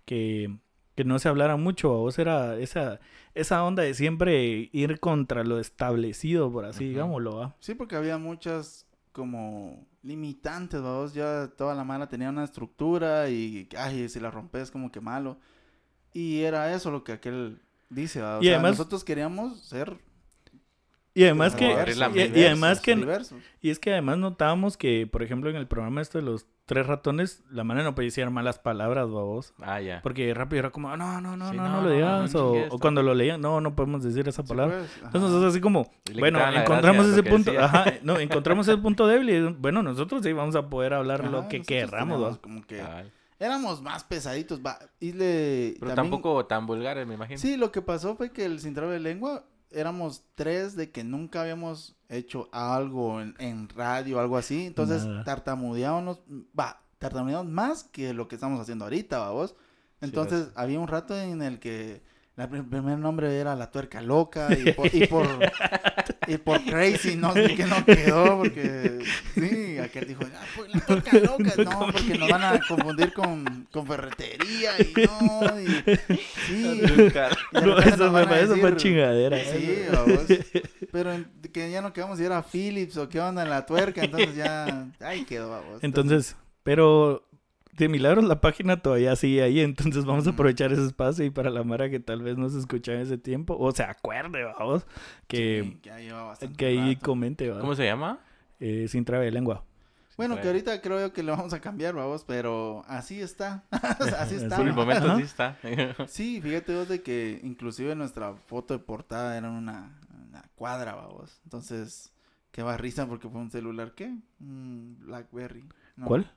S1: que, que no se hablara mucho, vos, era esa, esa onda de siempre ir contra lo establecido, por así digámoslo, ¿va?
S2: Sí, porque había muchas como limitantes, vamos, ya toda la mala tenía una estructura y, ay, si la rompes como que malo. Y era eso lo que aquel dice, ¿va? O
S1: Y
S2: sea,
S1: además-
S2: nosotros queríamos ser
S1: Y además que, y, y además que, y es que además notábamos que, por ejemplo, en el programa esto de los tres ratones, la mano no podía decir malas palabras, babos.
S3: Ah, ya.
S1: Porque rápido era como, no, no, no,
S3: Sí,
S1: no,
S3: no,
S1: lo digas.
S3: no
S1: o, cuando lo leían, no, no podemos decir esa
S2: Sí,
S1: palabra.
S2: pues.
S1: Entonces nosotros así como, bueno, encontramos
S3: gracia
S1: ese punto,
S3: decía.
S1: ajá, no, encontramos ese punto débil y bueno, nosotros sí vamos a poder hablar
S2: Ajá,
S1: lo que querramos,
S2: teníamos
S1: ¿va?
S2: como que. Éramos más pesaditos, va. Y le.
S3: Pero
S2: también-
S3: tampoco tan vulgares, me imagino.
S2: Sí, lo que pasó fue que el sin traba de lengua éramos tres de que nunca habíamos hecho algo en, en radio, algo así. Entonces
S1: Nada.
S2: tartamudeábamos, va, tartamudeábamos más que lo que estamos haciendo ahorita, vamos. Entonces había un rato en el que la pr- primer nombre era la tuerca loca y por, y por, y por crazy no sé qué no quedó porque sí, aquel dijo, ah, pues la tuerca loca, no, porque nos van a confundir con, con ferretería y no, y sí. Y
S1: No, eso
S2: nos
S1: fue,
S2: a
S1: eso fue
S2: decir-
S1: chingadera.
S2: Sí, vamos. Pero que ya no quedamos si era Philips o qué onda en la tuerca, entonces ya ahí quedó, vamos.
S1: Entonces, pero de milagros la página todavía sigue ahí, entonces vamos a aprovechar ese espacio y para la Mara que tal vez no se escucha en ese tiempo, o se acuerde, vamos, que,
S2: Sí,
S1: que ahí
S2: rato.
S1: comente, ¿va?
S3: ¿Cómo se llama?
S1: Eh, sin trave de lengua.
S2: Bueno, que ahorita creo yo que lo vamos a cambiar, vamos, pero así está. así está.
S3: Por el momento sí está.
S2: Sí, fíjate vos de que inclusive nuestra foto de portada era una, una cuadra, vamos. Entonces, qué va risa porque fue un celular, ¿qué? Un Blackberry. No,
S1: ¿Cuál?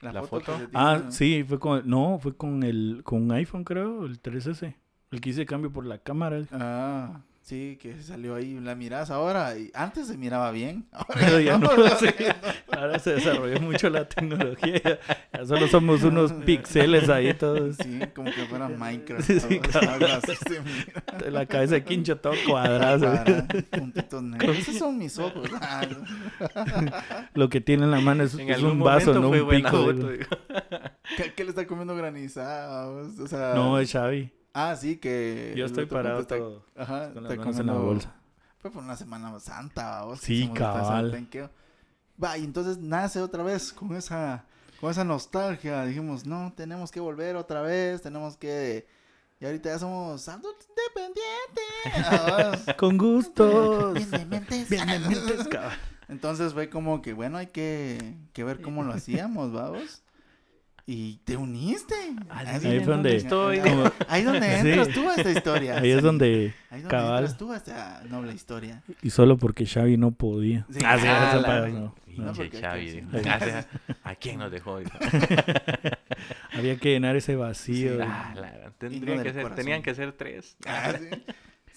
S2: La,
S3: ¿La
S2: foto.
S1: Ah, sí, fue con, no, fue con el, con un iPhone creo, el 3S, el que hice cambio por la cámara.
S2: Ah, sí, que salió ahí, la miras ahora y antes se miraba bien. Ahora
S1: Pero ya no, sí.
S2: no.
S1: Ahora se desarrolló mucho la tecnología, ya, ya solo somos unos píxeles ahí todos.
S2: Sí, como que fuera Minecraft.
S1: Sí, sí,
S2: ¿no? Algo así se mira.
S1: La cabeza de quincho todo cuadrado.
S2: Cuadra, puntitos negros. Esos son mis ojos. Ah,
S1: Lo que tiene en la mano es, un vaso, no un pico.
S3: foto,
S1: de-
S3: digo.
S2: ¿Qué, qué le está comiendo granizada? O sea,
S1: No, es Xavi.
S2: Ah, sí, que.
S1: Yo estoy
S2: otro
S1: parado
S2: está-
S1: todo.
S2: Ajá,
S1: Con las manos en la bolsa.
S2: Fue por una Semana Santa, vamos.
S1: Sí, cabal.
S2: Va, y entonces nace otra vez con esa, con esa nostalgia. Dijimos, no, tenemos que volver otra vez, tenemos que... Y ahorita ya somos adultos independientes. Ah,
S1: Con gustos.
S2: bien dementes.
S1: Bien dementes, cabrón.
S2: Entonces fue como que, bueno, hay que, que ver cómo lo hacíamos, vamos. Y te uniste.
S1: Ahí fue donde-
S3: estoy.
S1: como-
S2: Ahí donde
S1: Sí.
S2: entras tú a esta historia.
S1: Ahí es donde...
S2: Ahí donde
S1: cabal.
S2: entras tú a esta noble historia.
S1: Y solo porque Xavi no podía.
S2: Sí.
S1: Ah, sí,
S2: Ah,
S3: la-
S1: para- no, no.
S2: No, porque
S3: Pinche Xavi,
S2: es.
S3: Gracias. ¿A quién nos dejó?
S1: Había que llenar ese vacío.
S2: Sí.
S3: Ah, la- tendrían
S2: del
S3: que ser, tenían que ser tres.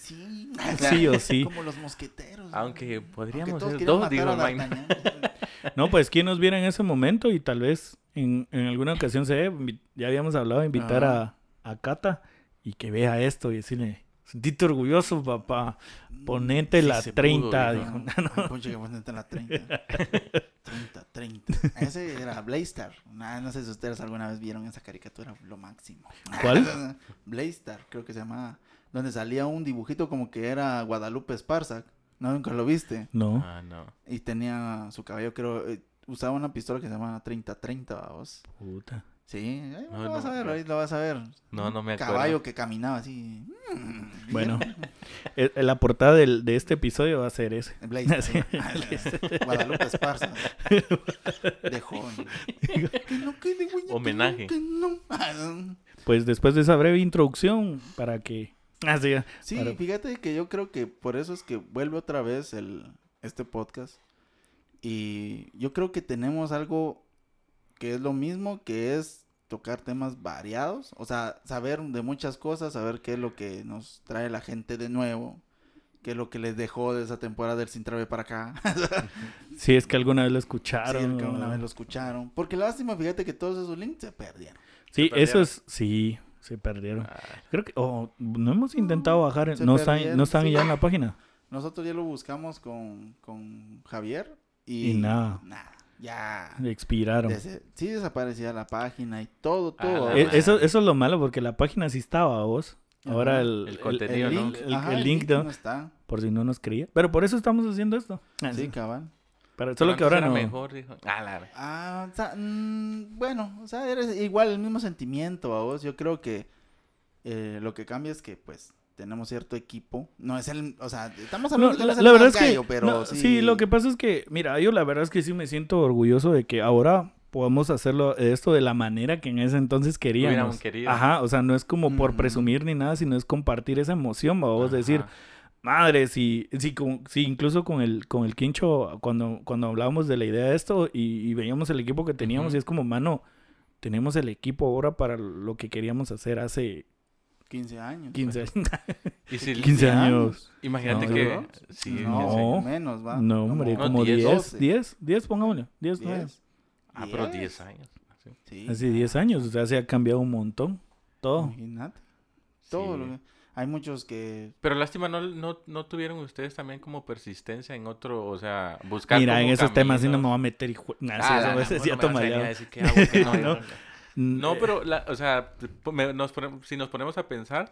S2: Sí. Sí.
S1: Sí o sí.
S2: Como los mosqueteros. ¿no?
S3: Aunque
S2: Aunque
S3: podríamos
S2: todos
S3: ser dos.
S2: D'Artagnan.
S1: No, pues quién nos viera en ese momento y tal vez en, en alguna ocasión se ya habíamos hablado de invitar a, a Cata y que vea esto y decirle, sentite orgulloso, papá. Ponete
S3: Sí
S1: la
S3: se
S1: 30,
S3: pudo,
S1: dijo.
S2: Concha, que ponete la 30. 30, 30. Ese era Blaystar. Nah, no sé si ustedes alguna vez vieron esa caricatura, lo máximo.
S1: ¿Cuál?
S2: Blaystar, creo que se llamaba. Donde salía un dibujito como que era Guadalupe Esparza. No, nunca lo viste.
S1: No.
S3: Ah, no.
S2: Y tenía su cabello, creo, eh, usaba una pistola que se llama 30-30, vamos.
S1: Puta.
S2: Sí, ahí
S3: No,
S2: lo vas
S3: no,
S2: a ver,
S3: no.
S2: ahí lo vas a ver.
S3: No, no me acuerdo.
S2: Caballo que caminaba así.
S1: Bueno, eh, la portada del- de este episodio va a ser ese.
S2: Blaze,
S1: Sí.
S2: Guadalupe Esparza. De joven. Que no quede huella, que
S3: Homenaje.
S2: no, que no. Ah,
S1: Pues después de esa breve introducción, para que... Ah, sí.
S2: Sí,
S1: Para-
S2: fíjate que yo creo que por eso es que vuelve otra vez el, este podcast. Y yo creo que tenemos algo que es lo mismo, que es tocar temas variados. O sea, saber de muchas cosas, saber qué es lo que nos trae la gente de nuevo. Qué es lo que les dejó de esa temporada del Sin Trave para acá.
S1: Si es que alguna vez lo
S2: Sí,
S1: escucharon.
S2: que una
S1: o-
S2: vez lo escucharon. Porque lástima, fíjate que todos esos links se perdieron.
S1: Sí,
S3: Se
S1: eso es... Sí, se perdieron.
S3: Ah,
S1: Creo que... oh, no hemos intentado bajar.
S2: se
S1: No están, no están
S2: sí.
S1: ya en la página.
S2: Nosotros ya lo buscamos con, con Javier. Y,
S1: Y nada.
S2: Nada. Ya.
S1: Expiraron.
S2: Dese- sí desaparecía la página y todo,
S3: Ah,
S2: todo.
S1: Eh, eso, eso es lo malo porque la página sí estaba vos. Ahora el,
S3: El
S1: el-
S3: contenido,
S2: el
S3: ¿no?
S2: link,
S1: El-
S2: ajá,
S1: el
S2: el
S1: link
S2: link
S1: no.
S2: no está.
S1: por si no nos creía. Pero por eso estamos haciendo esto.
S2: Sí,
S1: sí.
S2: cabal.
S1: Pero solo
S3: pero
S1: que ahora no.
S3: mejor, dijo. Ah, la...
S2: Ah, o sea, mm, bueno, o sea, eres igual el mismo sentimiento a vos. Yo creo que eh, lo que cambia es que, pues, tenemos cierto equipo. No es el, o sea, estamos
S1: No,
S2: hablando de
S1: la, verdad
S2: más
S1: es que
S2: gallo, pero
S1: no,
S2: sí.
S1: sí. lo que pasa es que mira yo la verdad es que sí me siento orgulloso de que ahora podamos hacerlo esto de la manera que en ese entonces queríamos
S3: querido.
S1: ajá o sea no es como por
S2: Ujú.
S1: presumir ni nada sino es compartir esa emoción vamos a decir. Madre si si, con- si incluso con el con el quincho cuando cuando hablábamos de la idea de esto y, y veíamos el equipo que teníamos
S3: Ujú.
S1: y es como mano tenemos el equipo ahora para lo que queríamos hacer hace
S2: 15 años.
S1: 15
S2: pues.
S1: años.
S3: Y si,
S1: 15 años.
S3: Imagínate
S1: No,
S3: que... Sí,
S1: No.
S2: menos, va.
S1: No, hombre, como
S3: 10,
S1: 10,
S2: 12.
S1: 10, 10, pongámosle, 10, 9.
S2: 10.
S3: Ah, pero 10 años. Sí.
S2: Sí.
S1: Así 10 años, o sea, se ha cambiado un montón, todo.
S2: Imagínate. Todo
S3: Sí.
S2: lo que- Hay muchos que...
S3: Pero lástima, ¿no, no, ¿no tuvieron ustedes también como persistencia en otro, o sea, buscar
S1: Mira, en esos temas sí no me voy a meter y... sí,
S3: Ah,
S1: eso
S3: no, pero, la- o sea, me- nos si nos ponemos a pensar,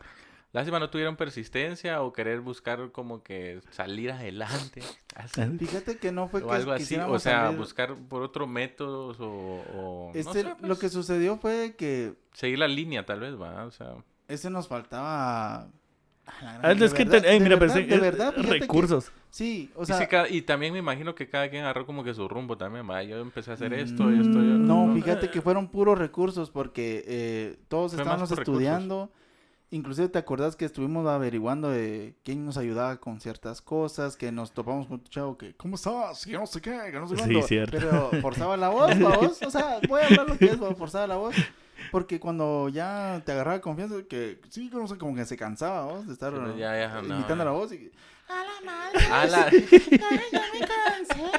S3: lástima no tuvieron persistencia o querer buscar como que salir adelante. así.
S2: Fíjate que no fue
S3: o
S2: que
S3: algo así, o sea,
S2: salir-
S3: buscar por otro método o, o no
S2: Este,
S3: sé,
S2: Lo
S3: pues,
S2: que sucedió fue que
S3: seguir la línea tal vez, va, o sea,
S2: ese nos faltaba... a la gran-
S1: Ah,
S2: de
S1: es que,
S2: verdad-
S1: eh,
S2: de
S1: mira,
S2: verdad-
S1: pensé,
S2: de
S1: eh,
S2: verdad, fíjate que-
S1: recursos.
S2: Sí, o
S3: y,
S2: sea...
S3: sí, cada- y también me imagino que cada quien agarró como que su rumbo también, va, yo empecé a hacer esto y esto, yo-
S2: Mm, No,
S1: no.
S2: fíjate que fueron puros recursos porque eh, todos
S3: Fue
S2: estábamos
S3: por recursos.
S2: estudiando. Inclusive te acordás que estuvimos averiguando de quién nos ayudaba con ciertas cosas, que nos topamos con un chavo que, ¿cómo estás? Que no sé qué, que no sé
S1: Sí,
S2: cuándo.
S1: cierto.
S2: Pero forzaba la voz, la voz. O sea, voy a hablar lo que es, forzaba la voz. Porque cuando ya te agarraba confianza, que sí, sé, como que se cansaba, vos, de estar
S3: Sí, pues, ya, ya,
S2: eh,
S3: no,
S2: imitando la voz. Y,
S4: A la madre.
S3: La-
S4: Ya, ya me cansé.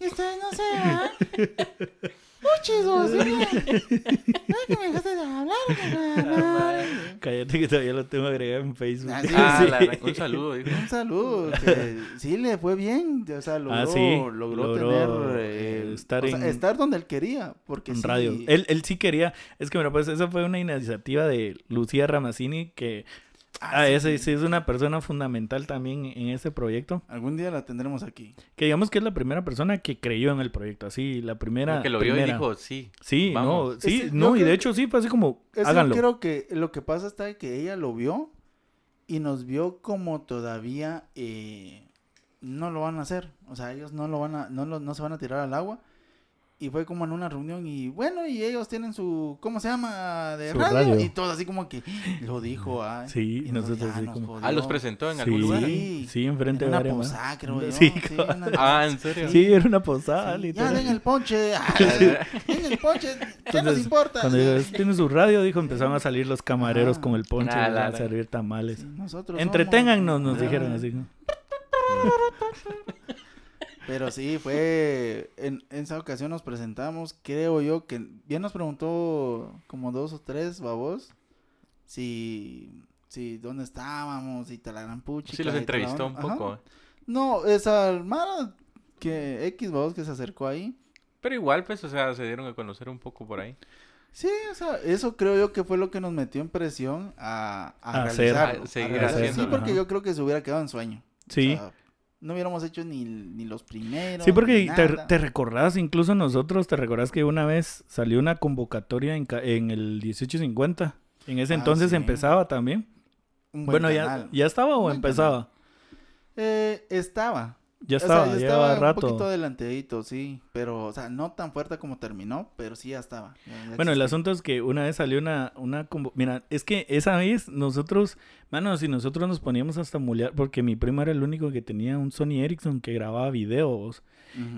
S4: Ustedes no se van. Muchísimos, ¿sí? No es que me dejaste de hablar, madre.
S1: Cállate que todavía lo tengo agregado en Facebook.
S2: Ah, sí,
S3: Ah,
S1: Sí.
S3: la- un saludo.
S2: Un saludo, que sí le fue bien, o sea, logró,
S1: Ah, sí,
S2: logró,
S1: logró,
S2: tener,
S1: eh,
S2: eh,
S1: estar
S2: o sea,
S1: en-
S2: estar donde él quería, porque
S1: en
S2: sí,
S1: radio. Él, él sí quería, es que mira, pues esa fue una iniciativa de Lucía Ramazzini que ah,
S2: sí,
S1: ese
S2: sí.
S1: sí es una persona fundamental también en ese proyecto.
S2: algún día la tendremos aquí.
S1: Que digamos que es la primera persona que creyó en el proyecto, así, la primera.
S3: que lo vio y dijo, sí.
S1: Sí,
S3: vamos.
S1: no, sí,
S2: Ese-
S1: no, y de hecho sí fue así como,
S2: Eso
S1: háganlo.
S2: creo que lo que pasa está que ella lo vio y nos vio como todavía eh, no lo van a hacer, o sea, ellos no lo van a, no, lo- no se van a tirar al agua. Y fue como en una reunión y bueno, y ellos tienen su, ¿cómo se llama? De
S1: Su
S2: radio.
S1: radio.
S2: Y todo así como que lo dijo, ah.
S1: Sí,
S2: y
S1: nosotros
S2: ya
S1: así
S2: nos
S1: como-
S2: jodió.
S3: Ah, los presentó en
S1: Sí,
S3: algún lugar.
S2: Sí.
S1: sí, enfrente
S2: En
S1: de
S2: una
S1: varias más.
S2: posada, creo yo.
S1: Sí,
S2: Sí, una-
S3: Ah, ¿en serio?
S1: Sí, era una posada,
S2: Sí, Ya den el ponche. ah, den el ponche. ¿Qué nos importa?
S1: Cuando ellos tienen su radio, dijo, empezaron a salir los camareros con el ponche
S3: Ah,
S1: a servir tamales.
S2: Sí, nosotros
S1: Entreténgannos,
S2: somos-
S1: nos dijeron
S2: Ah,
S1: así.
S2: Pero sí, fue. En, en esa ocasión nos presentamos. Creo yo que. Bien nos preguntó como dos o tres babos. Si. Si dónde estábamos y tal la gran puchica
S3: Sí, los entrevistó un
S2: onda. Ajá.
S3: poco.
S2: No, esa Mara. Que X babos que se acercó ahí.
S3: Pero igual, pues, o sea, se dieron a conocer un poco por ahí.
S2: Sí, o sea, eso creo yo que fue lo que nos metió en presión a, a,
S1: A hacer.
S3: A seguir
S2: realizar. Sí, porque
S1: ajá.
S2: yo creo que se hubiera quedado en sueño.
S1: Sí.
S2: O sea, no hubiéramos hecho ni, ni los primeros.
S1: Sí, porque te, te recordás, incluso nosotros, te recordás que una vez salió una convocatoria en, en el 1850. En ese
S2: Ah,
S1: entonces
S2: sí.
S1: empezaba también. Bueno, ya,
S2: canal.
S1: ya estaba o empezaba.
S2: Eh, estaba.
S1: Ya
S2: O sea,
S1: estaba,
S2: ya
S1: ya
S2: estaba
S1: llevaba
S2: un
S1: rato.
S2: poquito adelantadito, sí. Pero, o sea, no tan fuerte como terminó, pero sí ya estaba. ya- ya
S1: Bueno, el asunto es que una vez salió una, una Mira, es que esa vez nosotros, mano, si nosotros nos poníamos hasta mulear, porque mi primo era el único que tenía un Sony Ericsson que grababa videos.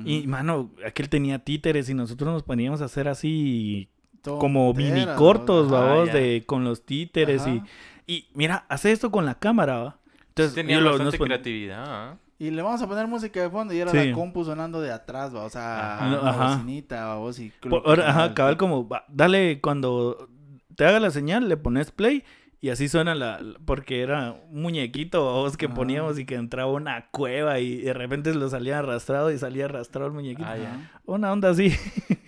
S1: Y, mano, aquel tenía títeres y nosotros nos poníamos a hacer así como mini
S2: ¿no?
S1: cortos,
S3: ya.
S1: de, con los títeres y,
S2: Ajá.
S1: y mira, hace esto con la cámara, ¿va? Entonces,
S3: Tenía bastante
S1: nos pon-
S3: creatividad. ¿ah?
S2: Y le vamos a poner música de fondo y era
S1: Sí.
S2: la compu sonando de atrás, va, o sea,
S3: Ajá.
S1: No, ajá.
S2: bocinita, va, vos y...
S1: Por- ahora, ajá, cabal, como, va, dale, cuando te haga la señal, le pones play y así suena la, la- porque era un muñequito, babos, que
S2: Ajá.
S1: poníamos y que entraba a una cueva y de repente lo salía arrastrado y salía arrastrado el muñequito.
S3: Ah, ya.
S1: Una onda así.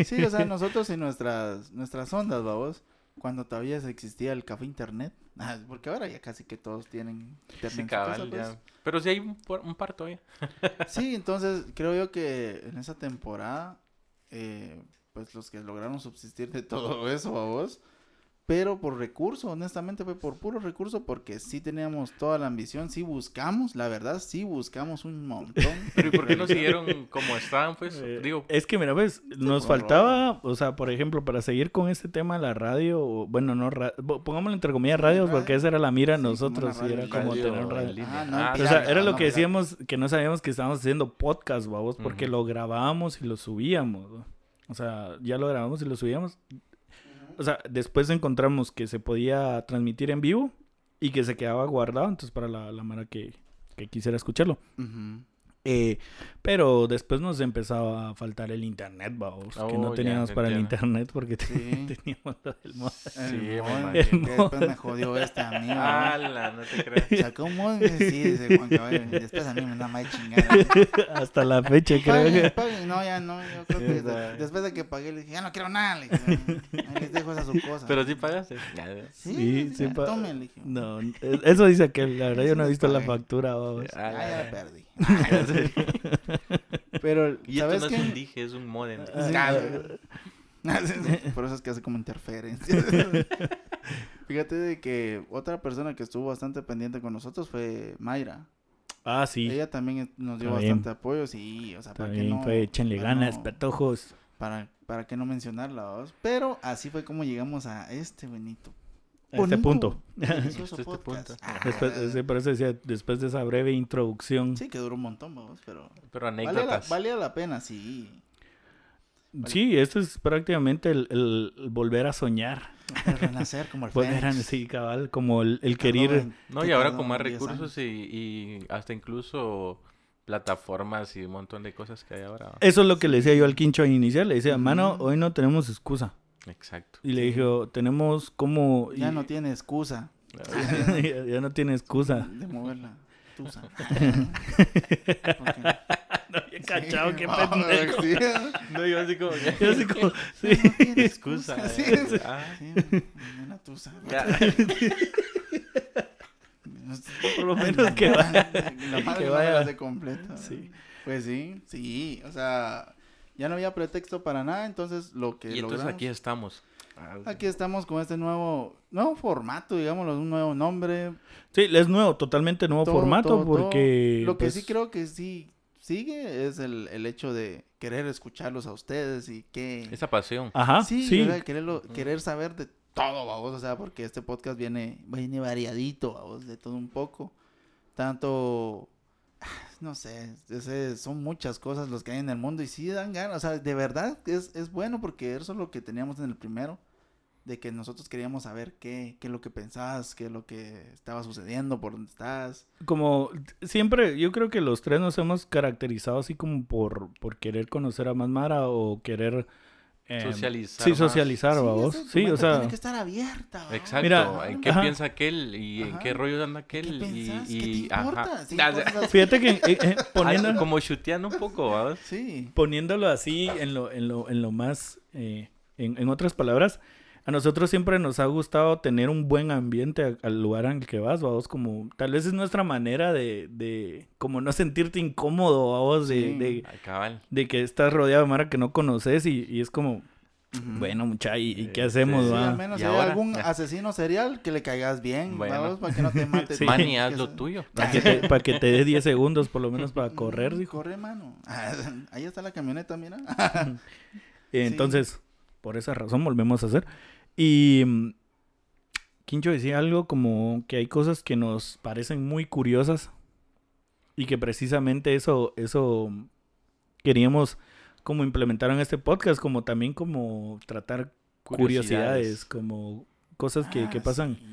S2: Sí, o sea, nosotros y nuestras, nuestras ondas, vamos, cuando todavía existía el café internet, ah, porque ahora ya casi que todos tienen internet.
S3: Sí,
S2: en su casa,
S3: cabal,
S2: pues.
S3: ya. Pero sí hay un, un par.
S2: Sí, entonces creo yo que en esa temporada, eh, pues los que lograron subsistir de todo eso, vos, pero por recurso, honestamente fue por puro recurso, porque sí teníamos toda la ambición, sí buscamos, la verdad, sí buscamos un montón.
S3: Pero ¿y por qué no siguieron como estaban, pues?
S1: Eh,
S3: Digo,
S1: es que, mira, ves, nos
S2: por
S1: faltaba, o sea, por ejemplo, para seguir con este tema, la radio, o- bueno, no, ra- pongámoslo entre comillas
S2: Sí,
S1: radios,
S2: radio.
S1: porque esa era la mira
S2: Sí,
S1: nosotros, y era como
S3: radio
S1: tener
S3: en
S1: radio.
S2: Ah, no,
S3: Ah,
S1: O
S2: ya,
S1: sea, era lo
S2: no,
S1: que decíamos que no sabíamos que estábamos haciendo podcast, vamos, porque lo grabábamos y lo subíamos. ¿no? O sea, ya lo grabamos y lo subíamos. O sea, después encontramos que se podía transmitir en vivo y que se quedaba guardado, entonces para la, la mara que, que quisiera escucharlo. Eh, pero después nos empezaba a faltar el internet, vamos, que no
S3: Oh, ya,
S1: teníamos para el
S3: entiendo.
S1: internet porque
S2: Sí.
S1: teníamos lo del mod.
S2: El
S3: Sí, me
S2: mod,
S1: El mod.
S2: después me jodió este amigo.
S3: ¡Hala! No te creas.
S2: Sacó un mod, sí, dice Juan Cabello. y Después a mí me da más chingada.
S1: Hasta la fecha creo que...
S2: No, ya no. Yo creo que
S1: Sí,
S2: de- después de que pagué, le dije, ya no quiero nada. Le dije, les dejo esa su cosa.
S3: Pero sí pagaste. Ya, ya.
S2: sí,
S1: Sí, sí,
S2: ya,
S1: pa-
S2: tome, le dije.
S1: No, eso dice que la verdad yo no he visto la
S2: pagué.
S1: factura, vamos.
S2: Ah, ya
S3: ya.
S2: perdí. Pero,
S3: Y esto
S2: ¿sabes
S3: no
S2: qué?
S3: es un dije, es un modem.
S2: Por eso es que hace como interferencia. Fíjate de que otra persona que estuvo bastante pendiente con nosotros fue Mayra.
S1: Ah, sí.
S2: Ella también nos dio bastante apoyo, sí, o sea, para que
S1: También
S2: no...
S1: fue échenle
S2: para
S1: ganas,
S2: no-
S1: petojos.
S2: para, para que no mencionarla. Pero así fue como llegamos a este bonito.
S1: A este punto.
S3: Este punto.
S2: Ah,
S1: Después, sí, por eso decía, después de esa breve introducción.
S2: Sí, que duró un montón, vos, pero...
S3: Pero
S2: Valía la,
S3: anécdotas.
S2: valía la pena, sí.
S1: Sí, esto es prácticamente el, el- el volver a soñar.
S2: El renacer como el
S1: Volver a, sí, cabal, como el, el querer.
S2: en-
S3: No,
S2: ¿qué
S3: y ahora con más
S2: 10
S3: recursos y, y hasta incluso plataformas y un montón de cosas que hay ahora.
S1: Eso es lo que le decía yo al quincho inicial. Le decía, mano, hoy no tenemos excusa.
S3: Exacto.
S1: Y le dije, tenemos como...
S2: Ya
S1: y-
S2: no tiene excusa
S1: ya, ya no tiene excusa.
S2: de mover la tusa.
S1: No había cachado, qué
S2: Ah,
S1: pendejo.
S2: sí.
S3: No, yo así como que...
S1: Yo así como, sí.
S2: No tiene
S3: Excusa.
S2: Sí,
S3: eh.
S2: sí.
S3: Ah,
S2: Sí, una tusa.
S1: Por lo menos que vaya.
S2: La madre
S1: que
S2: no
S1: vaya.
S2: la hace completa.
S1: Sí.
S2: Pues sí, sí, o sea, ya no había pretexto para nada, entonces lo que
S3: Y entonces
S2: logramos-
S3: aquí estamos.
S2: Aquí estamos con este nuevo nuevo formato, digámoslo, un nuevo nombre.
S1: Sí, es nuevo, totalmente nuevo
S2: todo,
S1: formato
S2: todo, todo.
S1: porque...
S2: Lo que
S1: pues,
S2: sí creo que sí sigue es el, el hecho de querer escucharlos a ustedes y que...
S3: Esa pasión.
S1: Ajá,
S2: sí,
S1: sí.
S2: Quererlo- querer saber de todo, vamos, o sea, porque este podcast viene, viene variadito, vamos, de todo un poco. Tanto, no sé, ese- son muchas cosas los que hay en el mundo y sí dan ganas, o sea, de verdad es, es bueno porque eso es lo que teníamos en el primero, de que nosotros queríamos saber qué, qué es lo que pensabas, qué es lo que estaba sucediendo, por dónde estás.
S1: Como siempre, yo creo que los tres nos hemos caracterizado así como por, por querer conocer a más Mara o querer... eh,
S3: Socializar
S1: Sí,
S3: más.
S1: socializar,
S2: Sí, tu
S1: Sí, o sea...
S2: Tiene que estar abierta. ¿va?
S3: Exacto.
S1: Mira,
S3: ¿En qué
S1: ajá.
S3: piensa aquel? ¿Y en qué rollo anda
S2: ¿Qué
S3: aquel? y, y,
S2: ¿Qué te importa?
S3: ajá.
S2: Sí, cosas así.
S1: Fíjate que eh, eh, poniendo,
S3: ah, como chuteando un poco, ¿verdad?
S2: Sí.
S1: poniéndolo así en lo, en lo, en lo más, eh, en, en otras palabras, a nosotros siempre nos ha gustado tener un buen ambiente a- al lugar en el que vas, vamos, como, tal vez es nuestra manera de, de como no sentirte incómodo, vamos, de,
S2: Sí.
S1: de, que estás rodeado de Mara que no conoces y, y es como, bueno, mucha, ¿y, y qué hacemos,
S3: sí,
S2: Sí,
S1: va?
S2: al menos
S3: ¿Y
S2: si hay
S3: ahora?
S2: algún asesino serial que le caigas bien,
S3: Bueno.
S2: vamos, para que no te mate.
S1: Sí.
S3: Haz
S2: Que
S3: lo tuyo.
S1: Para que, te, para que te dé 10 segundos por lo menos para correr,
S2: Mm,
S1: dijo.
S2: Corre, mano. Ahí está la camioneta, mira.
S1: Entonces, por esa razón volvemos a hacer. Y mm, Quincho decía algo como que hay cosas que nos parecen muy curiosas y que precisamente eso, eso queríamos como implementar en este podcast, como también como tratar curiosidades, como cosas que, que
S2: Ah,
S1: pasan
S2: sí.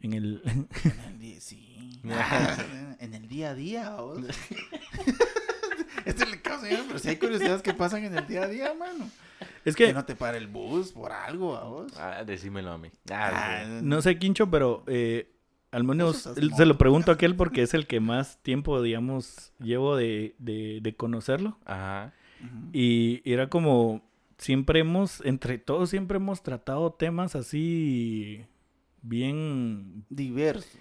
S1: en el...
S2: En el día, sí. en el día a día, este es el caso, pero si hay curiosidades que pasan en el día a día, mano.
S1: Es
S2: Que
S1: que,
S2: no te pare el bus por algo, vos.
S3: Ah, decímelo a mí.
S2: Ah,
S3: Ah,
S1: no sé Quincho, pero eh, al menos él- se lo pregunto a aquel porque es el que más tiempo, digamos, llevo de, de, de conocerlo.
S3: Ajá.
S1: Y era como, siempre hemos, entre todos siempre hemos tratado temas así bien,
S2: Diversos.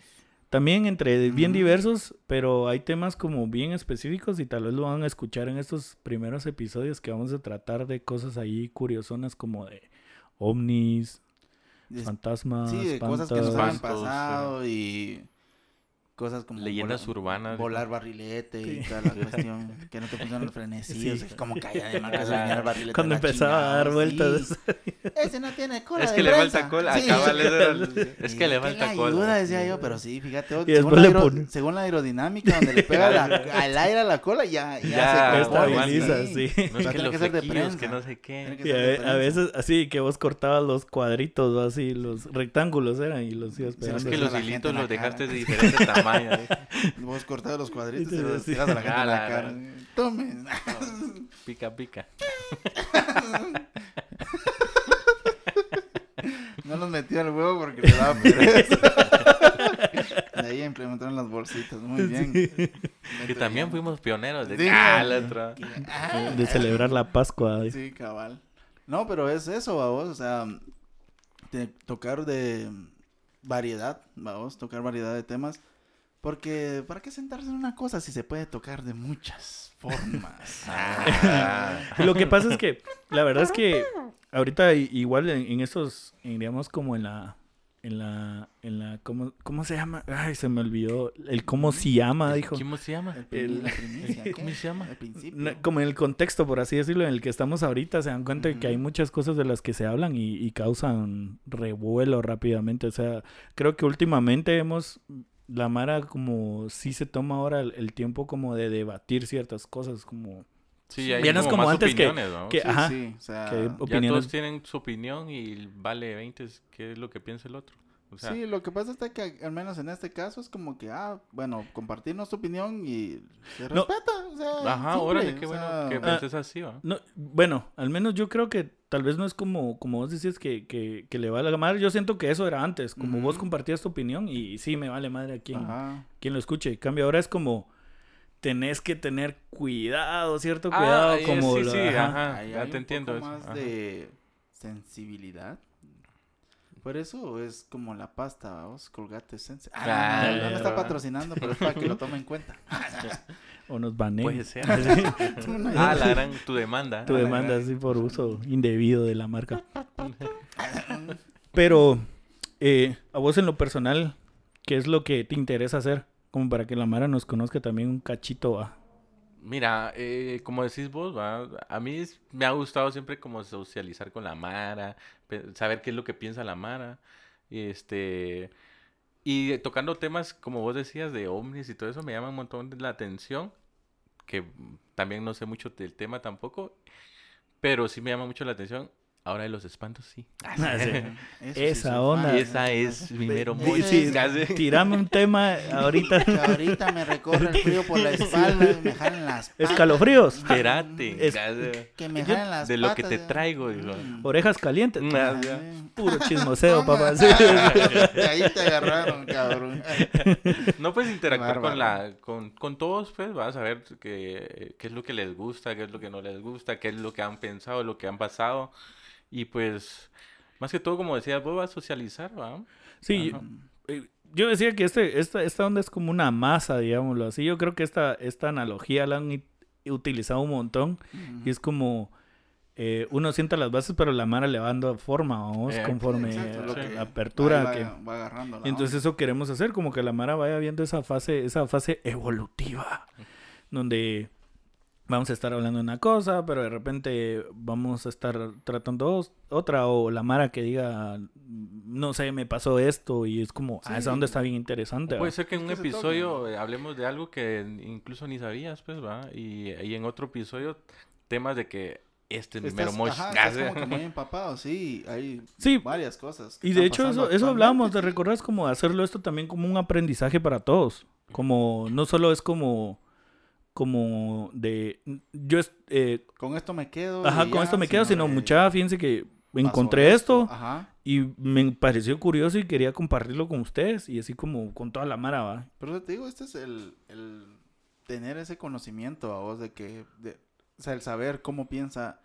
S1: También entre bien diversos, pero hay temas como bien específicos y tal vez lo van a escuchar en estos primeros episodios que vamos a tratar de cosas ahí curiosonas como de ovnis,
S2: De-
S1: fantasmas,
S2: Sí, de cosas que nos han pasado y cosas como
S3: Leyendas
S2: volar-
S3: urbanas.
S2: volar barrilete y
S1: Sí.
S2: toda la cuestión, que no te funcionan los frenesí,
S1: Sí.
S2: o sea, como caía de marca el barrilete.
S1: Cuando
S2: a
S1: empezaba a
S2: chingada,
S1: dar vueltas.
S2: sí. Ese no tiene cola
S3: Es
S2: de
S3: que le
S2: prensa.
S3: falta cola.
S2: Sí.
S3: Acá vale, es
S2: Sí,
S3: que le
S2: ¿qué
S3: falta
S2: le
S3: cola.
S2: ayuda, decía yo, pero sí, fíjate,
S1: Y
S2: según, la
S1: le pone-
S2: según la aerodinámica, donde le pega la- al aire a la cola, ya, ya,
S3: Ya,
S2: se
S1: estabiliza, sí.
S3: No es que los
S2: que ser de
S3: flequillos,
S2: prensa.
S3: que no sé qué.
S1: Y
S2: de
S1: a, a veces así que vos cortabas los cuadritos así, los rectángulos eran y los ibas pegando.
S3: Es que
S2: es
S3: los
S2: a
S3: hilitos los dejaste de diferente ¿eh?
S2: Vos cortabas los cuadritos y
S1: Sí,
S2: los
S1: sí.
S2: tiras a la gente
S3: Ah,
S2: en la
S3: la-
S2: cara. Tome.
S3: Pica, pica.
S2: No los metí al huevo porque le daba pereza. De ahí implementaron las bolsitas. Muy bien.
S3: Que también fuimos pioneros de
S2: Sí,
S3: ah,
S2: no.
S3: la otra.
S2: Ah,
S1: De celebrar la Pascua.
S2: Sí, cabal. No, pero es eso, vamos. O sea, de tocar de variedad, vamos. Tocar variedad de temas. Porque, ¿para qué sentarse en una cosa si se puede tocar de muchas formas?
S3: Ah.
S1: Y Lo que pasa es que, la verdad es que ahorita igual en, en esos, en, digamos como en la, en la, en la, ¿cómo, cómo se llama? Ay, se me olvidó. El cómo se llama, dijo.
S3: ¿Cómo se llama?
S2: El la.
S3: ¿Cómo se llama?
S2: El principio.
S1: Como en el contexto, por así decirlo, en el que estamos ahorita, se dan cuenta de que hay muchas cosas de las que se hablan y, y causan revuelo rápidamente. O sea, creo que últimamente hemos, la Mara como sí se toma ahora el, el tiempo como de debatir ciertas cosas, como
S3: Sí, hay
S1: Ya no es
S3: como,
S1: como
S3: más
S1: antes que-
S3: opiniones, ¿no?
S1: que-
S2: Sí,
S1: ajá.
S2: sí, o sea,
S1: que
S3: Ya todos tienen su opinión y vale 20 es qué es lo que piensa el otro. O sea,
S2: sí, lo que pasa es que al menos en este caso es como que, ah, bueno, compartirnos tu opinión y se
S1: No.
S2: respeta, o sea,
S3: ajá,
S2: simple,
S3: órale, qué
S2: o
S3: bueno
S2: sea,
S3: que
S1: Ah,
S3: penses así, ¿va?
S1: No, bueno, al menos yo creo que tal vez no es como, como vos decías que, que, que le vale la madre. Yo siento que eso era antes, como vos compartías tu opinión y, sí me vale madre a quien,
S2: Ajá.
S1: quien lo escuche. En cambio, ahora es como tenés que tener cuidado, cierto
S3: Ah,
S1: cuidado,
S3: eh,
S1: como
S3: sí,
S1: lo-
S3: sí,
S1: ajá.
S3: ya
S2: hay
S3: te
S2: un
S3: entiendo
S2: poco
S3: eso,
S2: más
S3: ajá.
S2: de sensibilidad. Por eso es como la pasta, vamos, Colgate Sense. Ah, no, me está patrocinando, pero es para que lo tome en cuenta.
S1: O nos banen.
S3: Puede ser. Ah, la gran, tu demanda.
S1: Tu
S2: Ah,
S1: demanda así por uso indebido de la marca. Pero, eh, a vos en lo personal, ¿qué es lo que te interesa hacer? Como para que la Mara nos conozca también un cachito. ¿va?
S3: Mira, eh, como decís vos, ¿va? a mí me ha gustado siempre como socializar con la Mara, saber qué es lo que piensa la Mara, este, y tocando temas como vos decías de ovnis y todo eso me llama un montón la atención, que también no sé mucho del tema tampoco, pero sí me llama mucho la atención. Ahora de los espantos, sí.
S1: Ah, sí.
S2: Sí
S1: Esa
S2: soy
S1: onda.
S2: fan.
S3: Esa es mi mero mollo.
S1: sí, tirame un tema ahorita.
S2: Que ahorita me recorre el frío por la espalda, me jalen las patas.
S1: Escalofríos.
S3: Espérate.
S1: Es-.
S2: Que me jalen las
S3: de lo que te traigo, digo.
S2: Mm.
S1: Orejas calientes.
S3: Ah,
S2: Ah, sí.
S1: Puro chismoseo, papá. Sí.
S2: De ahí te agarraron, cabrón.
S3: No puedes interactuar con la con, con todos, pues vas a ver qué, qué es lo que les gusta, qué es lo que no les gusta, qué es lo que han pensado, lo que han pasado. Y pues, más que todo, como decías, vos vas a socializar, ¿va?
S1: Sí, eh, yo decía que este, esta, esta onda es como una masa, digámoslo así. Yo creo que esta, esta analogía la han utilizado un montón. Y es como eh, uno sienta las bases, pero la Mara le va dando forma, vamos,
S3: Eh,
S1: conforme
S2: Exacto,
S1: la apertura.
S2: va,
S1: que...
S2: va agarrando la
S1: Y entonces eso queremos hacer, como que la Mara vaya viendo esa fase, esa fase evolutiva, donde vamos a estar hablando de una cosa, pero de repente vamos a estar tratando otra, o la Mara que diga, no sé, me pasó esto, y es como, ah,
S2: Sí.
S1: esa onda está bien interesante.
S3: Puede ser que en un
S2: que
S3: episodio eh, hablemos de algo que incluso ni sabías, pues, ¿va? Y, y en otro episodio, temas de que este es mi mero
S2: Estás,
S3: moch.
S2: ajá, estás como que muy empapado, sí, hay
S1: Sí.
S2: varias cosas.
S1: Y de hecho eso, eso hablábamos, ¿te
S2: sí.
S1: recuerdas? Como hacerlo esto también como un aprendizaje para todos. Como, no solo es como, como de, yo, eh,
S2: Con esto me quedo.
S1: ajá, con
S2: ya,
S1: esto me quedo, sino
S2: de-
S1: mucha, fíjense que encontré esto
S2: Ajá.
S1: y me pareció curioso y quería compartirlo con ustedes y así como con toda la mara, ¿va?
S2: Pero te digo, este es el, el tener ese conocimiento a vos de que, de, o sea, el saber cómo piensa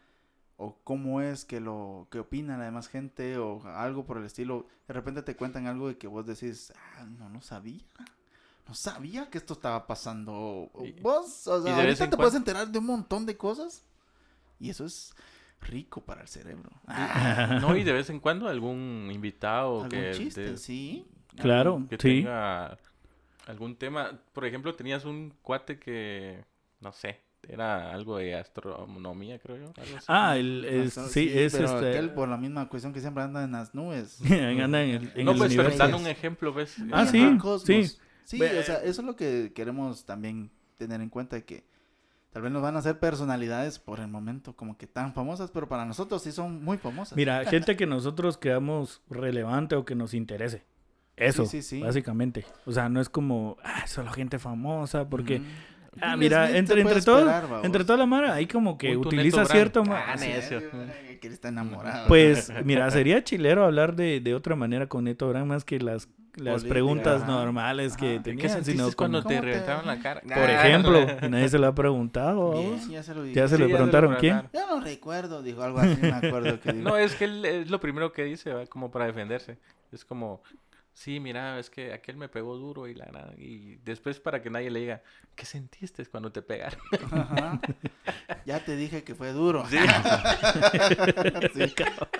S2: o cómo es que lo que opina la demás gente o algo por el estilo. De repente te cuentan algo de que vos decís, ah, no, no sabía. No sabía que esto estaba pasando.
S3: Y-
S2: vos, o sea, ahorita te puedes enterar de un montón de cosas y eso es rico para el cerebro.
S3: No, y de vez en cuando algún invitado
S2: Algún
S3: que...
S2: chiste,
S3: de-
S2: sí.
S1: Claro,
S3: que
S1: sí.
S3: tenga algún tema. Por ejemplo, tenías un cuate que, no sé, era algo de astronomía, creo yo. algo así.
S1: Ah, el, es-
S2: Hasta-
S1: sí, es
S2: pero
S1: este.
S2: aquel por la misma cuestión que siempre anda en las nubes.
S1: anda en el, en
S3: no,
S1: el
S3: pues, pero dando un ejemplo, ¿ves?
S1: Ah, sí, sí.
S2: Sí, o sea, eso es lo que queremos también tener en cuenta de que tal vez nos van a hacer personalidades por el momento como que tan famosas, pero para nosotros sí son muy famosas.
S1: Mira, gente que nosotros creamos relevante o que nos interese. Eso,
S2: Sí, sí, sí.
S1: básicamente. O sea, no es como, ah, solo gente famosa, porque... Ah,
S2: Will
S1: mira, entre, entre, todo,
S2: esperar,
S1: entre toda la mara, hay como que
S3: Un
S1: utiliza cierto...
S3: Ah,
S2: Sí,
S3: necio.
S2: que él está enamorado.
S1: Pues, mira, sería chilero hablar de, de otra manera con Neto Brand más que las, las
S2: Política,
S1: preguntas normales que
S2: Ajá.
S3: ¿Qué
S1: tenían, sino
S3: cuando te
S2: ¿Cómo te-
S3: reventaban la cara?
S1: Por ejemplo, nadie se lo ha preguntado.
S2: Bien, ya se lo.
S1: Ya se
S3: Sí,
S1: lo
S3: ya
S1: preguntaron, ¿quién?
S2: Yo no recuerdo, dijo algo así, me acuerdo que dijo.
S3: No, es que él es lo primero que dice, ¿va? como para defenderse. Es como, sí, mira, es que aquel me pegó duro y la nada. Y después para que nadie le diga, ¿qué sentiste cuando te pegaron?
S2: Ajá. Ya te dije que fue duro.
S3: Sí.
S2: Sí,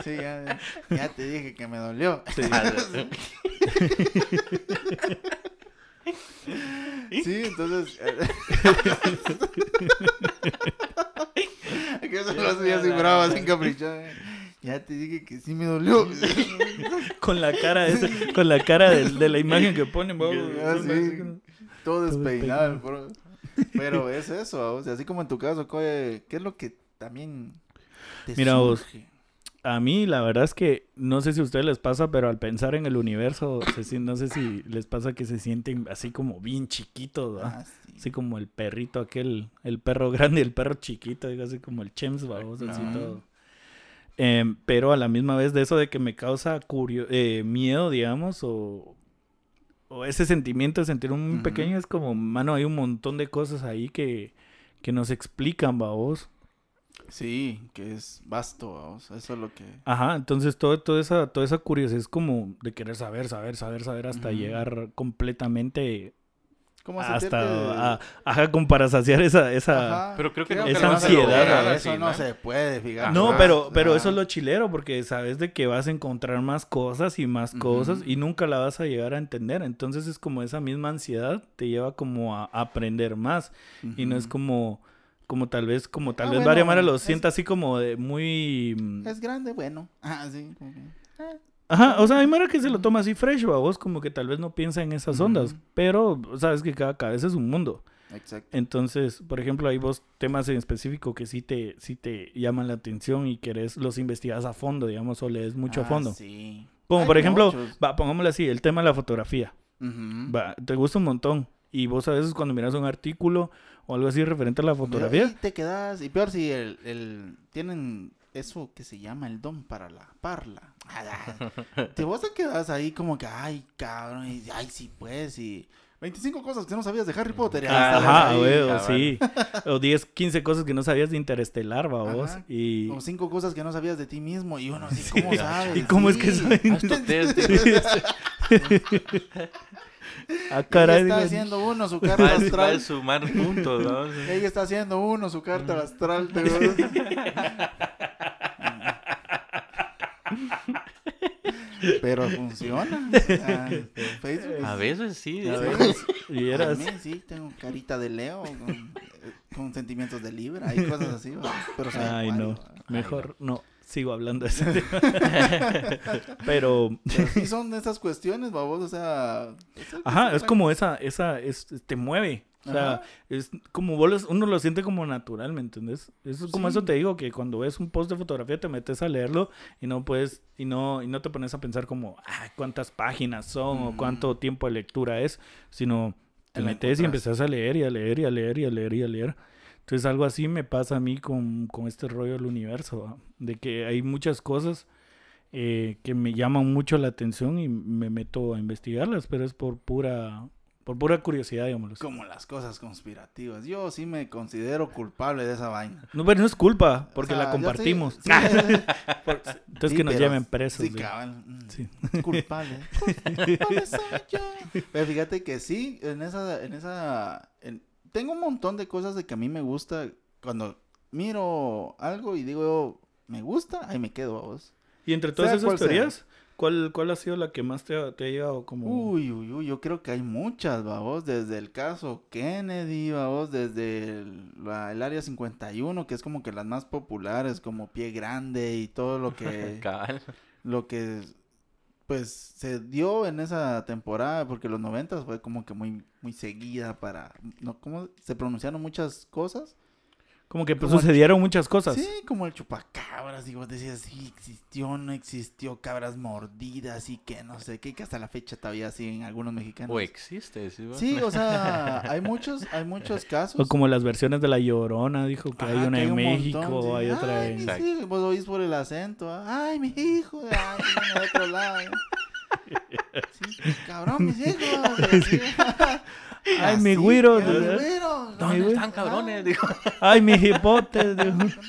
S2: sí, ya, ya te dije que me dolió. Sí, entonces. que eso lo hacía así bravo, así encaprichado. Ya te dije que sí me dolió.
S1: Con la cara esa- con la cara de, de la imagen que ponen.
S2: Ah, sí. Todo despeinado. bro. Pero es eso, o sea, así como en tu caso, ¿qué es lo que también te
S1: Mira vos.
S2: surge?
S1: A mí, la verdad es que no sé si a ustedes les pasa, pero al pensar en el universo, se no sé si les pasa que se sienten así como bien chiquitos, ¿va?
S2: Ah, sí.
S1: Así como el perrito aquel, el perro grande y el perro chiquito, digo, así como el chems, vamos, así todo. Em, pero a la misma vez de eso de que me causa curio eh, miedo, digamos, o, o ese sentimiento de sentir un pequeño, es como, mano, hay un montón de cosas ahí que, que nos explican, vamos.
S2: Sí, que es vasto, vamos, eso es lo que...
S1: Ajá, entonces todo, toda, esa, toda esa curiosidad es como de querer saber, saber, saber, saber hasta llegar completamente
S2: ¿Cómo
S1: hasta,
S2: sentirte-
S1: a- ajá, como para saciar esa, esa,
S2: Ajá.
S3: Pero creo que
S2: Creo
S1: Esa ansiedad,
S3: lograr
S1: ¿verdad?
S3: así,
S2: Eso no
S3: ¿no?
S2: se puede, fíjate.
S1: No,
S3: Ajá.
S1: pero, pero
S2: Ajá.
S1: eso es lo chilero, porque sabes de que vas a encontrar más cosas y más cosas
S2: Ujú.
S1: y nunca la vas a llegar a entender. Entonces es como esa misma ansiedad te lleva como a aprender más. Y no es como, como tal vez, como tal
S2: Ah,
S1: vez
S2: bueno,
S1: varias Mara lo sienta así como de muy... mm,
S2: Es grande, bueno. Ah, sí. que, ah.
S1: Ajá, o sea, hay Mara que se lo toma así fresh, vos como que tal vez no piensa en esas ondas. Pero sabes que cada cabeza es un mundo.
S2: Exacto.
S1: Entonces, por ejemplo, hay vos temas en específico que sí te, sí te llaman la atención y querés, los investigas a fondo, digamos, o lees mucho a
S2: Ah,
S1: fondo.
S2: Sí.
S1: Como
S2: Hay
S1: por ejemplo, va, pongámoslo así, el tema de la fotografía.
S2: Ujú.
S1: Va, te gusta un montón. Y vos a veces cuando miras un artículo o algo así referente a la fotografía,
S2: te quedas, y peor si el, el- tienen eso que se llama el don para la parla. Te vos te quedas ahí como que, ay, cabrón, y, ay, sí, pues, y 25 cosas que no sabías de Harry Potter.
S3: Ah,
S1: ajá,
S2: ahí.
S1: güey, sí. O 10, 15 cosas que no sabías de Interestelar, va vos. Y,
S2: O cinco cosas que no sabías de ti mismo, y uno así, ¿cómo sabes?
S1: ¿Y cómo es que
S2: Sí.
S3: Haz tu test.
S1: ah,
S2: Ella
S1: caray.
S2: está
S1: digo,
S2: haciendo uno su carta
S3: Va a- va a
S2: astral.
S3: sumar puntos, ¿no?
S2: Ella está haciendo uno su carta astral. te digo. Pero funciona. Ah, Facebook.
S3: A veces sí.
S1: a veces, y
S2: A
S1: eras...
S2: mí sí, tengo carita de Leo con, con sentimientos de Libra y cosas así. Pero soy
S1: Ay,
S2: acuario,
S1: no.
S2: ¿va?
S1: Mejor no. Sigo hablando de ese tema. Pero...
S2: Pero sí son esas cuestiones, babos, o sea...
S1: Ajá, es como esa, esa, es, te mueve. O sea,
S2: Ajá.
S1: es como vos los- uno lo siente como natural, ¿me entendés? Eso es como
S2: Sí.
S1: eso te digo, que cuando ves un post de fotografía te metes a leerlo y no puedes, y no, y no te pones a pensar como, ah, cuántas páginas son o
S2: Mm.
S1: cuánto tiempo de lectura es, sino te metes y empezás a leer y a leer y a leer y a leer y a leer. Entonces algo así me pasa a mí con, con este rollo del universo, ¿va? de que hay muchas cosas eh, que me llaman mucho la atención y me meto a investigarlas, pero es por pura, por pura curiosidad, digámoslo.
S2: Como las cosas conspirativas. Yo sí me considero culpable de esa vaina.
S1: No, pero no es culpa, porque
S2: O sea,
S1: la
S2: sí-
S1: compartimos.
S2: sí,
S1: Entonces que nos
S2: pero-
S1: lleven presos.
S2: Sí, mm. Culpable. Culpable soy yo. Pero fíjate que sí, en esa, en esa, en- tengo un montón de cosas de que a mí me gusta cuando miro algo y digo, me gusta, ahí me quedo a vos.
S1: Y entre todas esas
S2: sea.
S1: ¿Cuál, ¿cuál ha sido la que más te ha, te ha llegado como...
S2: Uy, uy, uy, yo creo que hay muchas, vamos, desde el caso Kennedy, vamos, desde el, la- el área 51, que es como que las más populares, como Pie Grande y todo lo que, lo que, pues, se dio en esa temporada, porque los 90 fue como que muy, muy seguida para, no, ¿cómo? Se pronunciaron muchas cosas.
S1: Como que pues,
S2: como-
S1: sucedieron muchas cosas.
S2: Sí, como el chupacabras, vos decías, sí, existió, no existió, cabras mordidas y que no sé qué, que hasta la fecha todavía siguen algunos mexicanos.
S3: O existe, ¿sí? vos?
S2: Sí, o sea, hay muchos, hay muchos casos.
S1: O como las versiones de La Llorona, dijo que hay
S2: Ajá,
S1: una
S2: que
S1: en
S2: un
S1: México,
S2: montón, sí.
S1: hay otra
S2: Ay,
S1: en...
S3: Exacto.
S2: hijos, vos oís por el acento. ¿ah? Ay, mi hijo. Ay, de otro lado. Sí, cabrón, mis hijos. y así.
S1: Ay, mi güiro,
S2: ay, mi
S1: ¿verdad?
S2: güiro.
S1: Ay,
S3: ¿Dónde
S1: güey.
S3: están cabrones? Dijo.
S1: Ay, mi hipotes, dijo.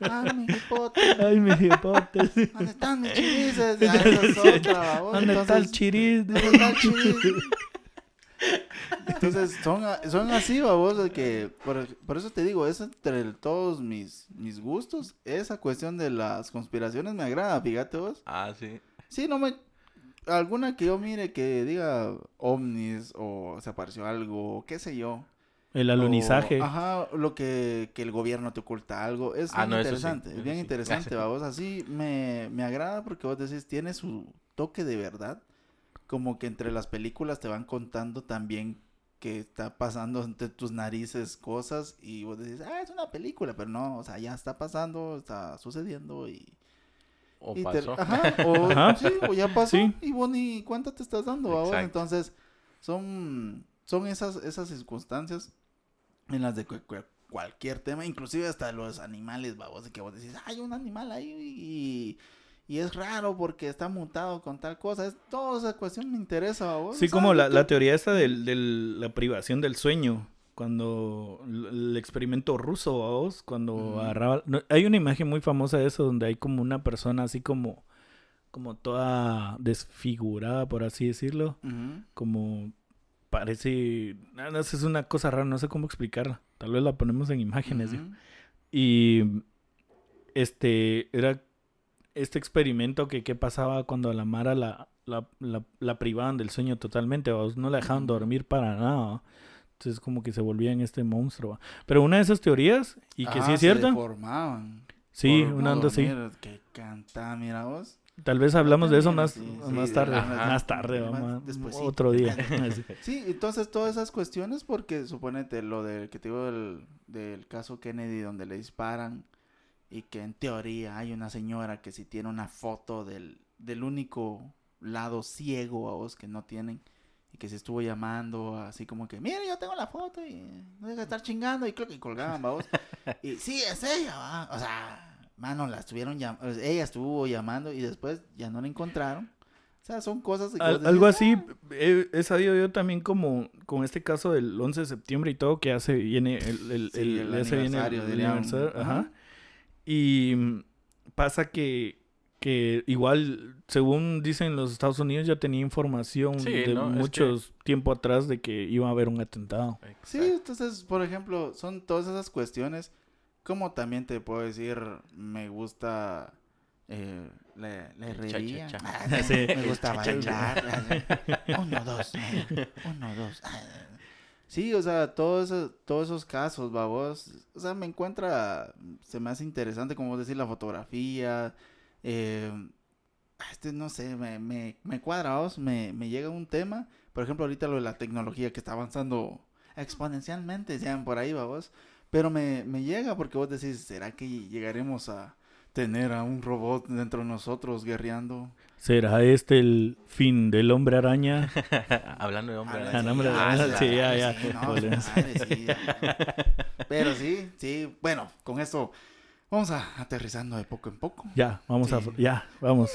S2: Ay, mi hipote.
S1: Ay, mi hipotes.
S2: ¿Dónde están mis chirices? Ya, esa es otra, babos.
S1: ¿Dónde está el chiris?
S2: ¿Dónde está el chiriz? Entonces, son, son así, babos, de que, por, por eso te digo, es entre todos mis, mis gustos, esa cuestión de las conspiraciones me agrada, fíjate vos.
S3: Ah, sí.
S2: Sí, no me, alguna que yo mire que diga ovnis, o se apareció algo, qué sé yo.
S1: El alunizaje.
S2: O, ajá, lo que, que el gobierno te oculta algo, es
S3: Ah,
S2: bien
S3: no, eso sí,
S2: interesante, es bien
S3: sí.
S2: interesante, babos, así me, me agrada porque vos decís, tiene su toque de verdad, como que entre las películas te van contando también que está pasando entre tus narices cosas y vos decís, ah, es una película, pero no, o sea, ya está pasando, está sucediendo y...
S3: O
S2: y te-
S3: pasó.
S2: ajá, o,
S1: Ajá.
S2: sí, o ya pasó
S1: Sí.
S2: y vos ni cuánto te estás dando?
S3: Exacto.
S2: Entonces, son, son esas, esas circunstancias en las de cu- cu- cualquier tema, inclusive hasta los animales, babos, de que vos decís, hay un animal ahí y, y es raro porque está mutado con tal cosa, es toda esa cuestión me interesa, babos.
S1: Sí, como la, la
S2: te-
S1: teoría esta de la privación del sueño. Cuando el experimento ruso, vamos, cuando agarraba... no, hay una imagen muy famosa de eso donde hay como una persona así como... Como toda desfigurada, por así decirlo. Como parece... No, no es una cosa rara, no sé cómo explicarla. Tal vez la ponemos en imágenes. Y este era este experimento que qué pasaba cuando a la Mara la, la, la, la privaban del sueño totalmente, ¿va? no la dejaban dormir para nada. Entonces como que se volvía en este monstruo. ¿va? Pero una de esas teorías, y que sí
S2: Ajá,
S1: es
S2: se
S1: cierta,
S2: deformaban
S1: sí,
S2: por
S1: una onda así.
S2: Que canta, mira vos.
S1: Tal vez hablamos de eso más,
S2: sí, sí,
S1: más
S2: de-
S1: tarde,
S3: ajá.
S1: más tarde.
S2: Más
S1: Más-
S2: despuesito.
S1: otro día.
S2: Sí, entonces todas esas cuestiones, porque suponete lo del que te digo del, del caso Kennedy donde le disparan y que en teoría hay una señora que si tiene una foto del, del único lado ciego a vos que no tienen y que se estuvo llamando así como que, mire, yo tengo la foto y no deja de estar chingando y creo que colgaban, vos. Y sí, es ella, va. O sea, mano, la estuvieron llamando, ella estuvo llamando y después ya no la encontraron. O sea, son cosas que
S1: Al- algo así, he, he sabido yo también como con este caso del 11 de septiembre y todo, que ya se viene el, el,
S2: Sí,
S1: el-
S2: el
S1: se viene el-
S2: aniversario,
S1: aniversario. Ajá. Y mm, pasa que, que igual, según dicen los Estados Unidos, ya tenía información
S3: Sí,
S1: de
S3: ¿no? Es
S1: muchos tiempo atrás de que iba a haber un atentado.
S2: Sí, entonces, por ejemplo, son todas esas cuestiones. Como también te puedo decir, me gusta eh, la, la herrería.
S1: Sí.
S2: Me gusta bailar. Uno, dos. eh, Uno, dos. Sí, o sea, todos esos, todos esos casos, babos. O sea, me encuentra, se me hace interesante, como decir, la fotografía. Eh, este, no sé, me, me, me cuadra, vos, me, me llega un tema. Por ejemplo, ahorita lo de la tecnología que está avanzando exponencialmente, sean por ahí, vos. Pero me, me llega porque vos decís, ¿será que llegaremos a tener a un robot dentro de nosotros guerreando?
S1: ¿Será este el fin del hombre araña?
S3: Hablando de hombre.
S2: Ah,
S1: Ah, no, hombre,
S2: ah,
S1: ah, sí, ya,
S2: madre,
S1: ya.
S2: sí, no,
S1: Joder.
S2: su madre, sí, ya. Pero sí, sí, bueno, con esto vamos a aterrizando de poco en poco.
S1: Ya, vamos a,
S2: Sí.
S1: ya, vamos.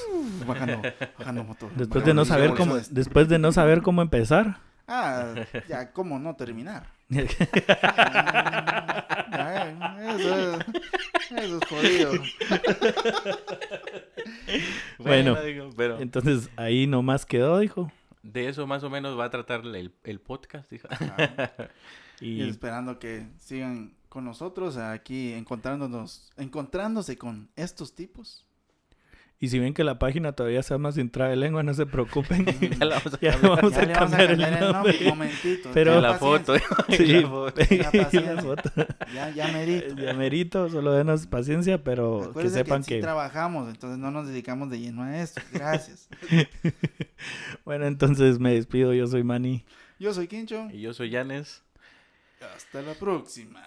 S2: Bajando, bajando motor.
S1: Después
S2: bajando
S1: de no saber cómo,
S2: este.
S1: después de no saber cómo empezar.
S2: Ah, ya, ¿cómo no terminar? Ah, Eso es, eso es jodido.
S1: Bueno.
S3: digo, pero
S1: Entonces ahí nomás quedó, dijo.
S3: de eso más o menos va a tratar el, el podcast, dijo.
S2: Y
S1: Y
S2: esperando que sigan con nosotros aquí encontrándonos, encontrándose con estos tipos.
S1: Y si ven que la página todavía se llama Sin Trabe Lengua, no se preocupen.
S3: Ya la vamos a
S1: Ya
S3: cambiar.
S1: vamos
S2: Ya
S1: a
S2: le vamos a
S1: cambiar el
S2: el nombre. Un momentito.
S1: Pero-
S3: la foto.
S2: paciencia.
S1: Sí,
S3: La foto.
S2: Ya, ya merito.
S1: Ya merito, solo denos paciencia, pero que sepan
S2: sí
S1: que...
S2: trabajamos, entonces no nos dedicamos de lleno a esto. Gracias.
S1: Bueno, entonces me despido, yo soy Manny.
S2: Yo soy Quincho.
S3: Y yo soy Yanes.
S2: Hasta la próxima.